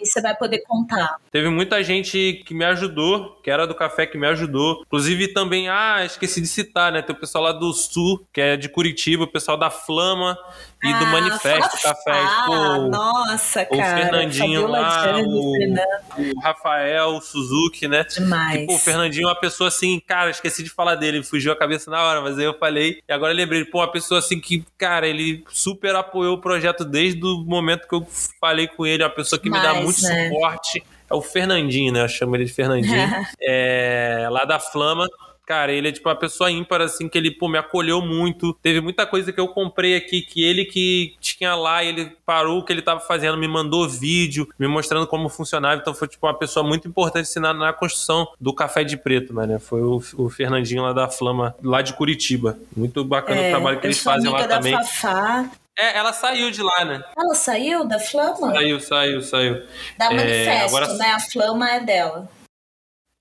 e você vai poder contar. Teve muita gente que me ajudou, que era do café que me ajudou. Inclusive também, ah, esqueci de citar, né? Tem o pessoal lá do Sul, que é é de Curitiba, o pessoal da Flama e ah, do Manifesto Café. Tipo, nossa, o cara. Fernandinho lá, o, o, Rafael Suzuki, né? Demais. Tipo, o Fernandinho é uma pessoa assim, cara, esqueci de falar dele, fugiu a cabeça na hora, mas aí eu falei. E agora eu lembrei, pô, uma pessoa assim que, cara, ele super apoiou o projeto desde o momento que eu falei com ele, uma pessoa que me dá muito né? suporte. É o Fernandinho, né? Eu chamo ele de Fernandinho. <laughs> é, lá da Flama. Cara, ele é tipo uma pessoa ímpar, assim, que ele, pô, me acolheu muito. Teve muita coisa que eu comprei aqui que ele que tinha lá, ele parou o que ele tava fazendo, me mandou vídeo, me mostrando como funcionava. Então foi, tipo, uma pessoa muito importante assim, na, na construção do Café de Preto, né? Foi o, o, Fernandinho lá da Flama, lá de Curitiba. Muito bacana é, o trabalho que eles fazem lá também. Fafá. É, ela saiu de lá, né? Ela saiu da Flama? Saiu, saiu, saiu. Da é, Manifesto, agora... né? A Flama é dela.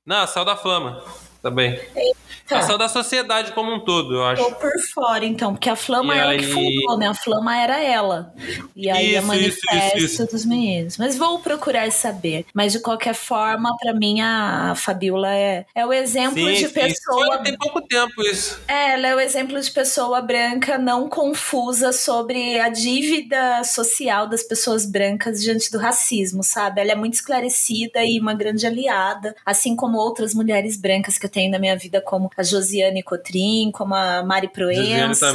Não, saiu da Flama também. Eita. Ação da sociedade como um todo, eu acho. Tô por fora, então, porque a Flama é ela que fundou, né? A Flama era ela. E aí isso, a manifesto isso, isso. dos meninos. Mas vou procurar saber. Mas de qualquer forma, para mim, a Fabiola é, é o exemplo sim, de sim. pessoa. Tem pouco tempo isso. É, ela é o exemplo de pessoa branca não confusa sobre a dívida social das pessoas brancas diante do racismo, sabe? Ela é muito esclarecida e uma grande aliada, assim como outras mulheres brancas que eu tenho na minha vida, como a Josiane Cotrim, como a Mari Proença,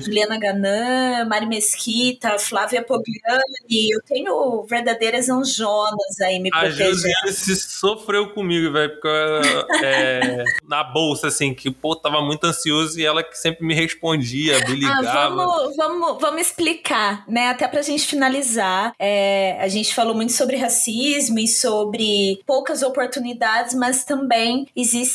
Juliana Ganã, Mari Mesquita, Flávia Pogliani. Eu tenho verdadeiras anjonas aí me protegendo. A Josiane se sofreu comigo, velho, porque é, <laughs> na bolsa, assim, que pô, tava muito ansioso e ela que sempre me respondia, me ah, ligava. Ah, vamos, vamos, vamos explicar, né? Até pra gente finalizar. É, a gente falou muito sobre racismo e sobre poucas oportunidades, mas também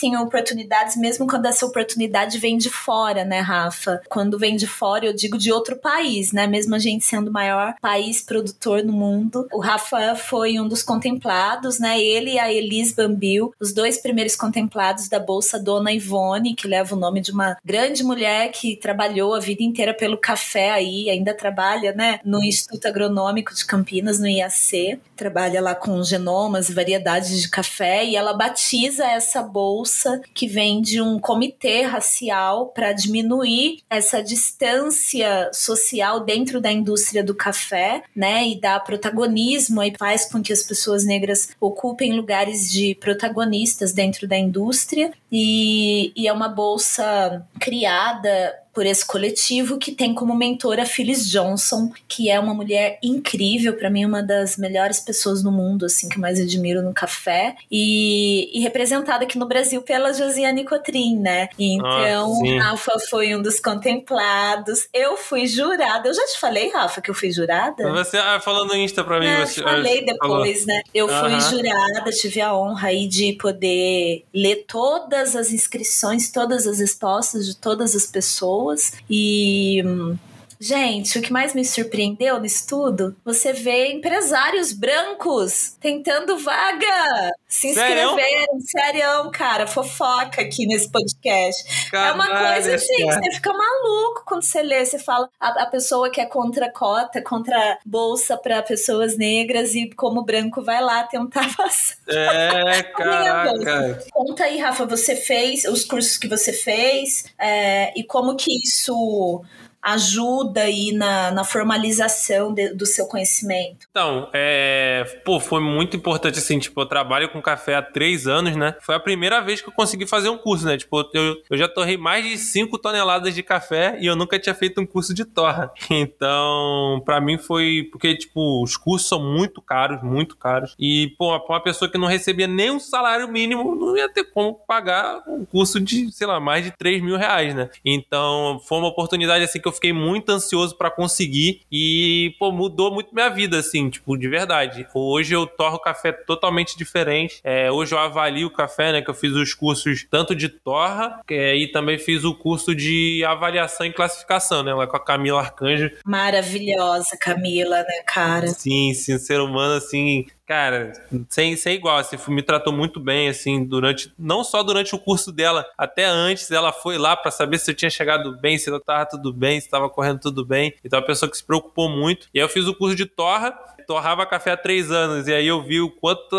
existem oportunidades mesmo mesmo quando essa oportunidade vem de fora, né, Rafa? Quando vem de fora, eu digo de outro país, né? Mesmo a gente sendo o maior país produtor no mundo. O Rafa foi um dos contemplados, né? Ele e a Elis Bambil, os dois primeiros contemplados da Bolsa Dona Ivone, que leva o nome de uma grande mulher que trabalhou a vida inteira pelo café aí, ainda trabalha, né, no Instituto Agronômico de Campinas, no IAC. Trabalha lá com genomas e variedades de café e ela batiza essa bolsa que vem de um comitê racial para diminuir essa distância social dentro da indústria do café, né, e dar protagonismo e faz com que as pessoas negras ocupem lugares de protagonistas dentro da indústria. E, e é uma bolsa criada por esse coletivo que tem como mentora Phyllis Johnson, que é uma mulher incrível, para mim uma das melhores pessoas no mundo, assim, que eu mais admiro no café, e, e representada aqui no Brasil pela Josiane Cotrim, né? Então, ah, Rafa foi um dos contemplados. Eu fui jurada. Eu já te falei, Rafa, que eu fui jurada? Você ah, falando no Insta pra mim. É, você, falei depois, falou. né? Eu fui jurada, tive a honra aí de poder ler todas as inscrições, todas as respostas de todas as pessoas pessoas e hum, Gente, o que mais me surpreendeu nisso tudo, você vê empresários brancos tentando vaga, se inscreveram, sério, cara, fofoca aqui nesse podcast. Caralho, é uma coisa assim, cara. você fica maluco quando você lê, você fala a, a pessoa que é contra cota, contra bolsa para pessoas negras e como branco vai lá tentar <laughs> passar. É, caraca. Conta aí, Rafa, você fez os cursos que você fez é, e como que isso ajuda aí na, na formalização de, do seu conhecimento? Então, é, pô, foi muito importante, assim, tipo, eu trabalho com café há três anos, né? Foi a primeira vez que eu consegui fazer um curso, né? Tipo, eu, eu já torrei mais de 5 toneladas de café e eu nunca tinha feito um curso de torra. <laughs> Então, para mim foi porque, tipo, os cursos são muito caros, muito caros. E, pô, pra uma pessoa que não recebia nem um salário mínimo, não ia ter como pagar um curso de, sei lá, mais de 3 mil reais, né? Então, foi uma oportunidade, assim, que eu fiquei muito ansioso para conseguir e, pô, mudou muito minha vida, assim, tipo, de verdade. Hoje eu torro café totalmente diferente. É, hoje eu avalio o café, né? Que eu fiz os cursos tanto de torra é, e também fiz o curso de avaliação e classificação, né? Lá com a Camila Arcanjo. Maravilhosa, Camila, né, cara? Sim, sim, ser humano, assim, Cara, sem, sem igual, assim, me tratou muito bem, assim, durante, não só durante o curso dela, até antes, ela foi lá para saber se eu tinha chegado bem, se eu tava tudo bem, se tava correndo tudo bem. Então, é uma pessoa que se preocupou muito. E aí eu fiz o curso de torra, torrava café há três anos, e aí eu vi o quanto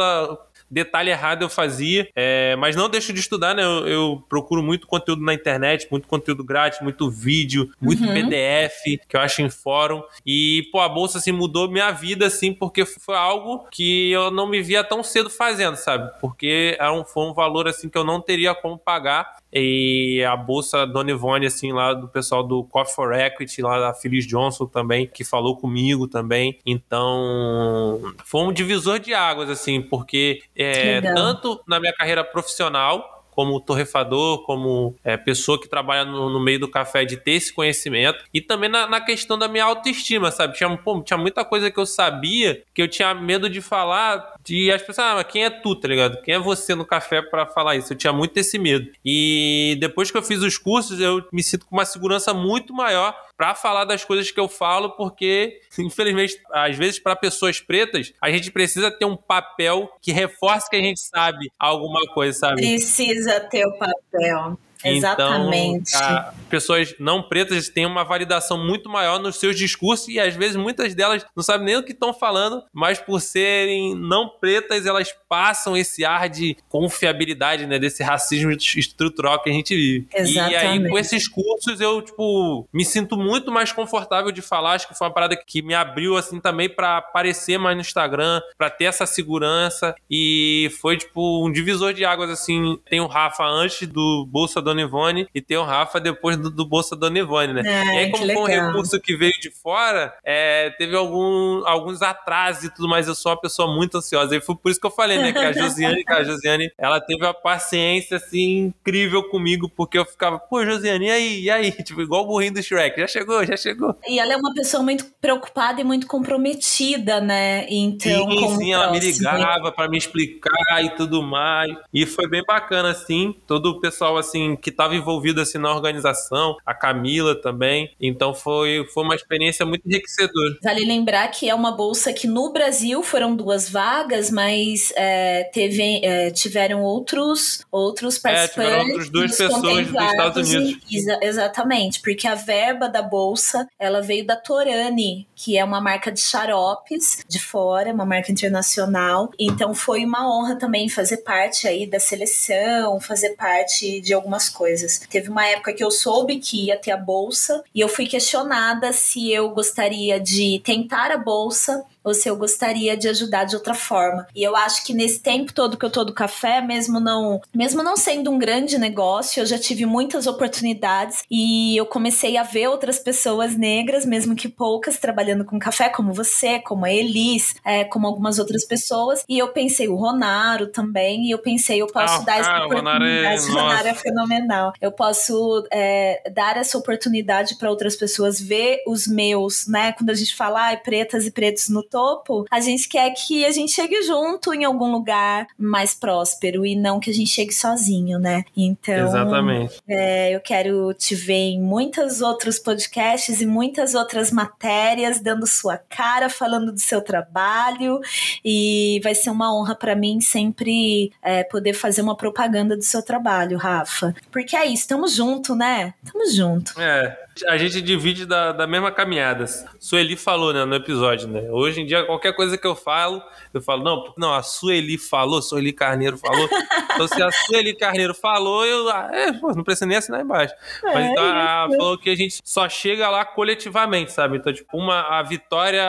detalhe errado eu fazia, é, mas não deixo de estudar, né? Eu, eu, procuro muito conteúdo na internet, muito conteúdo grátis, muito vídeo, muito uhum. PDF que eu acho em fórum. E, pô, a bolsa assim mudou minha vida, assim, porque foi algo que eu não me via tão cedo fazendo, sabe? Porque era um, foi um valor assim que eu não teria como pagar e a bolsa Dona Ivone, assim, lá do pessoal do Coffee for Equity, lá da Phyllis Johnson também, que falou comigo também. Então, foi um divisor de águas, assim, porque é, tanto na minha carreira profissional, como torrefador, como é, pessoa que trabalha no, no, meio do café, de ter esse conhecimento. E também na, na questão da minha autoestima, sabe? Tinha, pô, tinha muita coisa que eu sabia que eu tinha medo de falar, de as pessoas, ah, mas quem é tu, tá ligado? Quem é você no café para falar isso? Eu tinha muito esse medo. E depois que eu fiz os cursos, eu me sinto com uma segurança muito maior para falar das coisas que eu falo, porque, infelizmente, às vezes, para pessoas pretas, a gente precisa ter um papel que reforce que a gente sabe alguma coisa, sabe? Precisa ter o papel. Exatamente. Então, pessoas não pretas têm uma validação muito maior nos seus discursos e às vezes muitas delas não sabem nem o que estão falando, mas por serem não pretas, elas passam esse ar de confiabilidade, né, desse racismo estrutural que a gente vive. Exatamente. E aí com esses cursos eu, tipo, me sinto muito mais confortável de falar, acho que foi uma parada que me abriu assim também para aparecer mais no Instagram, para ter essa segurança e foi tipo um divisor de águas assim. Tem o Rafa antes do Bolsa do Dona Ivone e tem o Rafa depois do, do Bolsa Dona Ivone, né? É, e aí, como foi um recurso que veio de fora, é, teve algum, alguns atrasos e tudo mais. Eu sou uma pessoa muito ansiosa. E foi por isso que eu falei, né? Que a Josiane, que a <laughs> Josiane, ela teve uma paciência, assim, incrível comigo, porque eu ficava, pô, Josiane, e aí? E aí? <laughs> Tipo, igual o burrinho do Shrek. Já chegou, já chegou. E ela é uma pessoa muito preocupada e muito comprometida, né? Então, sim, sim, ela me ligava para me explicar e tudo mais. E foi bem bacana, assim. Todo o pessoal, assim, que estava envolvido assim na organização, a Camila também. Então foi, foi uma experiência muito enriquecedora. Vale lembrar que é uma bolsa que no Brasil foram duas vagas, mas é, teve, é, tiveram outros, outros participantes. É, tiveram outras duas pessoas dos Estados Unidos. Exa exatamente, porque a verba da bolsa ela veio da Torani, que é uma marca de xaropes de fora, uma marca internacional. Então foi uma honra também fazer parte aí da seleção, fazer parte de algumas coisas. Teve uma época que eu soube que ia ter a bolsa e eu fui questionada se eu gostaria de tentar a bolsa ou se eu gostaria de ajudar de outra forma. E eu acho que nesse tempo todo que eu tô do café, mesmo não, mesmo não sendo um grande negócio, eu já tive muitas oportunidades e eu comecei a ver outras pessoas negras, mesmo que poucas, trabalhando com café, como você, como a Elis, é, como algumas outras pessoas. E eu pensei, o Ronaro também, e eu pensei, eu posso ah, dar essa ah, oportunidade. O Ronaro é <laughs> fenomenal. Eu posso é, dar essa oportunidade para outras pessoas ver os meus, né? Quando a gente fala, ah, pretas e pretos no topo, a gente quer que a gente chegue junto em algum lugar mais próspero e não que a gente chegue sozinho, né? Então, Exatamente. É, eu quero te ver em muitos outros podcasts e muitas outras matérias, dando sua cara, falando do seu trabalho e vai ser uma honra para mim sempre é, poder fazer uma propaganda do seu trabalho, Rafa. Porque é isso, estamos junto, né? Estamos junto. É, a gente divide da, da mesma caminhada. Sueli falou né, no episódio, né? Hoje em dia, qualquer coisa que eu falo, eu falo, não, não, a Sueli falou, Sueli Carneiro falou. então, se a Sueli Carneiro falou, eu ah, é, pô, não precisa nem assinar embaixo. É, Mas então, ela falou que a gente só chega lá coletivamente, sabe? Então, tipo, uma, a vitória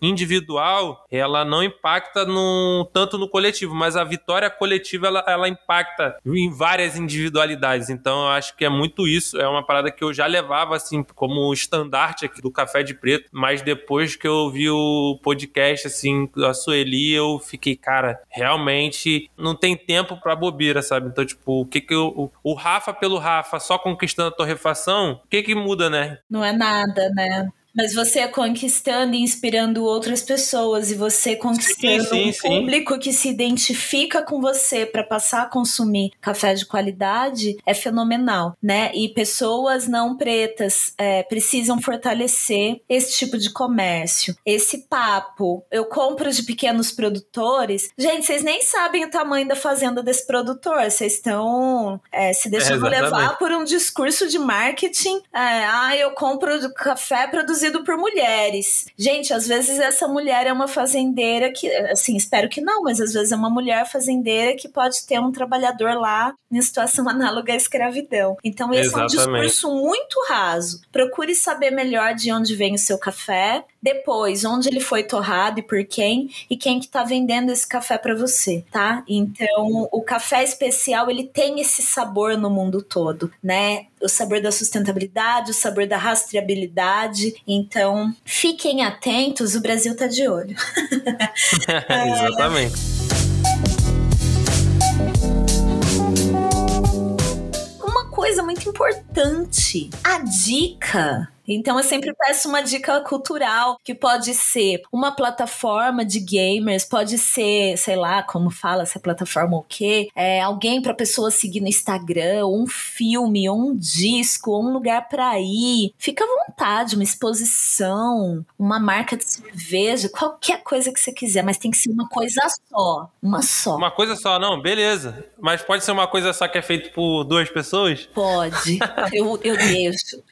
individual, ela não impacta tanto no coletivo, mas a vitória coletiva, ela, ela impacta em várias individualidades. Então, eu acho que é muito isso. É uma parada que eu já levava, assim, como estandarte aqui do Café de Preto, mas depois que eu vi o podcast, assim, da Sueli, eu fiquei, cara, realmente não tem tempo pra bobeira, sabe? Então, tipo, o que que eu, o, o Rafa pelo Rafa só conquistando a torrefação, o que que muda, né? Não é nada, né? Mas você é conquistando e inspirando outras pessoas e você conquistando sim, sim, um público sim. que se identifica com você para passar a consumir café de qualidade é fenomenal, né? E pessoas não pretas é, precisam fortalecer esse tipo de comércio. Esse papo, eu compro de pequenos produtores. Gente, vocês nem sabem o tamanho da fazenda desse produtor. Vocês estão é, se deixando é, levar por um discurso de marketing. É, ah, eu compro café produzido produzido por mulheres. Gente, às vezes essa mulher é uma fazendeira que, assim, espero que não, mas às vezes é uma mulher fazendeira que pode ter um trabalhador lá em situação <laughs> análoga à escravidão. Então, esse Exatamente. é um discurso muito raso. Procure saber melhor de onde vem o seu café, depois onde ele foi torrado e por quem, e quem que tá vendendo esse café para você, tá? Então, o café especial, ele tem esse sabor no mundo todo, né? O sabor da sustentabilidade, o sabor da rastreabilidade. Então, fiquem atentos, o Brasil tá de olho. <laughs> Exatamente. Uma coisa muito importante, a dica então eu sempre peço uma dica cultural, que pode ser uma plataforma de gamers, pode ser, sei lá, como fala, se é plataforma o quê, é alguém para pessoa seguir no Instagram, um filme, um disco, um lugar para ir. Fica à vontade, uma exposição, uma marca de cerveja, qualquer coisa que você quiser, mas tem que ser uma coisa só, uma só. Uma coisa só, não, beleza. Mas pode ser uma coisa só que é feita por duas pessoas? Pode. <laughs> eu, eu deixo.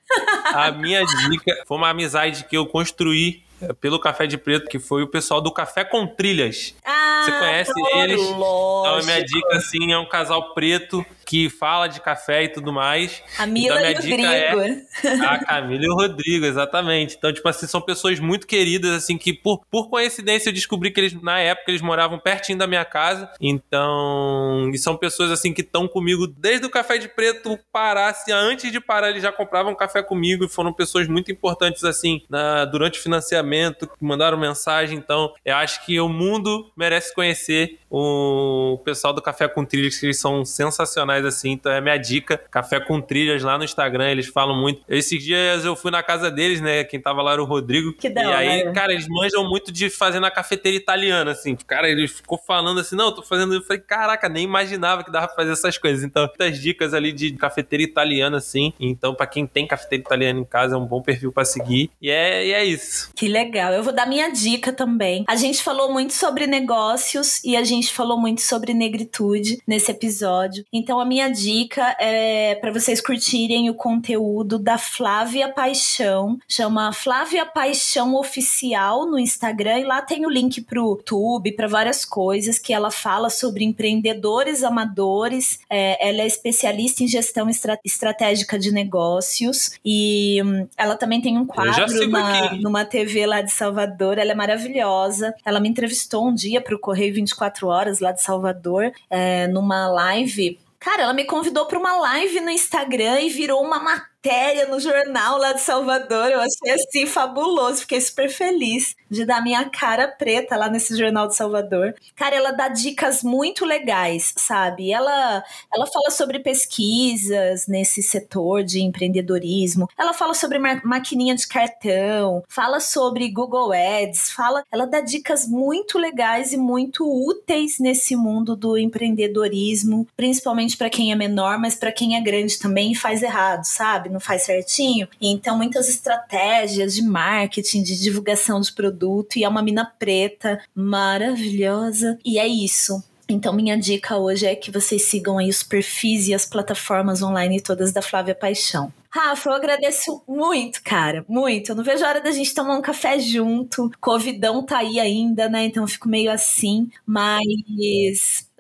A minha dica foi uma amizade que eu construí pelo Café de Preto, que foi o pessoal do Café com Trilhas. Ah, Você conhece eles? Lógico. Então, a minha dica, assim, é um casal preto que fala de café e tudo mais. A Mila então, e o Rodrigo. É a Camila e o Rodrigo, exatamente. Então, tipo assim, são pessoas muito queridas, assim, que por, por coincidência eu descobri que eles, na época, eles moravam pertinho da minha casa. Então, e são pessoas, assim, que estão comigo desde o Café de Preto parar, assim, antes de parar, eles já compravam café comigo e foram pessoas muito importantes, assim, na, durante o financiamento, que mandaram mensagem. Então, eu acho que o mundo merece conhecer o pessoal do Café com Trilhas, que eles são sensacionais assim. Então é minha dica. Café com Trilhas lá no Instagram, eles falam muito. Esses dias eu fui na casa deles, né? Quem tava lá era o Rodrigo. Que da e aí, cara, eles manjam muito de fazer na cafeteria italiana, assim. Cara, ele ficou falando assim, não, eu tô fazendo. Eu falei, caraca, nem imaginava que dava pra fazer essas coisas. Então, muitas dicas ali de cafeteria italiana, assim. Então, para quem tem cafeteria italiana em casa, é um bom perfil para seguir. E é, e é isso. Que legal. Eu vou dar minha dica também. A gente falou muito sobre negócios e a gente gente falou muito sobre negritude nesse episódio. Então a minha dica é para vocês curtirem o conteúdo da Flávia Paixão, chama Flávia Paixão Oficial no Instagram e lá tem o link pro YouTube, para várias coisas que ela fala sobre empreendedores amadores. É, ela é especialista em gestão estra estratégica de negócios e hum, ela também tem um quadro na, numa TV lá de Salvador. Ela é maravilhosa. Ela me entrevistou um dia pro Correio 24 Horas horas lá de Salvador, é, numa live. Cara, ela me convidou para uma live no Instagram e virou uma matéria matéria no jornal lá de Salvador. Eu achei assim fabuloso, fiquei super feliz de dar minha cara preta lá nesse jornal de Salvador. Cara, ela dá dicas muito legais, sabe? Ela ela fala sobre pesquisas nesse setor de empreendedorismo. Ela fala sobre ma maquininha de cartão, fala sobre Google Ads, fala, ela dá dicas muito legais e muito úteis nesse mundo do empreendedorismo, principalmente para quem é menor, mas para quem é grande também faz errado, sabe? Não faz certinho. Então, muitas estratégias de marketing, de divulgação de produto, e é uma mina preta maravilhosa. E é isso. Então, minha dica hoje é que vocês sigam aí os perfis e as plataformas online todas da Flávia Paixão. Rafa, eu agradeço muito, cara, muito. Eu não vejo a hora da gente tomar um café junto. Covidão tá aí ainda, né? Então eu fico meio assim, mas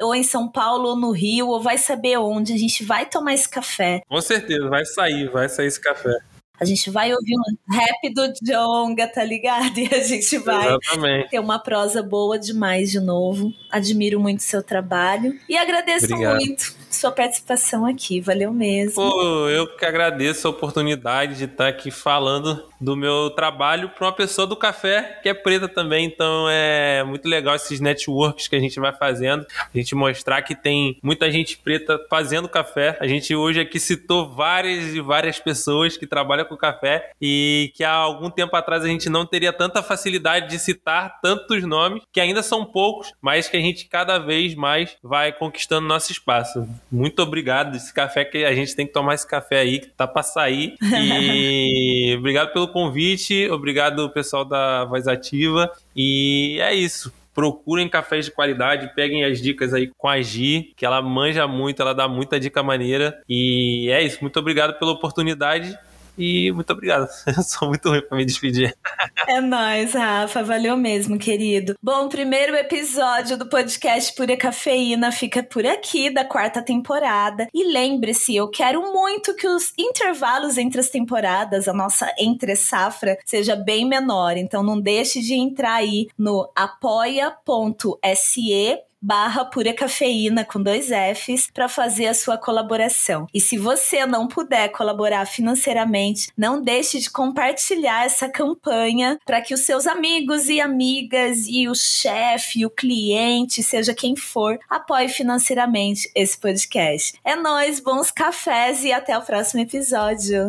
ou em São Paulo ou no Rio, ou vai saber onde, a gente vai tomar esse café. Com certeza, vai sair, vai sair esse café. A gente vai ouvir um rap do Jonga, tá ligado? <laughs> E a gente vai Exatamente. ter uma prosa boa demais de novo. Admiro muito seu trabalho e agradeço Obrigado. muito sua participação aqui. Valeu mesmo. Pô, eu que agradeço a oportunidade de estar aqui falando do meu trabalho para uma pessoa do café que é preta também. Então é muito legal esses networks que a gente vai fazendo. A gente mostrar que tem muita gente preta fazendo café. A gente hoje aqui citou várias e várias pessoas que trabalham com café e que há algum tempo atrás a gente não teria tanta facilidade de citar tantos nomes, que ainda são poucos, mas que a gente cada vez mais vai conquistando nosso espaço. Muito obrigado. Esse café que a gente tem que tomar esse café aí, que tá pra sair. E <laughs> obrigado pelo convite, obrigado pessoal da Voz Ativa. E é isso. Procurem cafés de qualidade, peguem as dicas aí com a Gi, que ela manja muito, ela dá muita dica maneira. E é isso. Muito obrigado pela oportunidade. E muito obrigado. <laughs> Eu sou muito ruim pra me despedir. É nóis, Rafa. Valeu mesmo, querido. Bom, primeiro episódio do podcast Pura Cafeína fica por aqui, da quarta temporada. E lembre-se, eu quero muito que os intervalos entre as temporadas, a nossa entre-safra, seja bem menor. Então não deixe de entrar aí no apoia.se barra pura cafeína com dois Fs para fazer a sua colaboração. E se você não puder colaborar financeiramente, não deixe de compartilhar essa campanha para que os seus amigos e amigas e o chefe, o cliente, seja quem for, apoie financeiramente esse podcast. É nós, bons cafés e até o próximo episódio.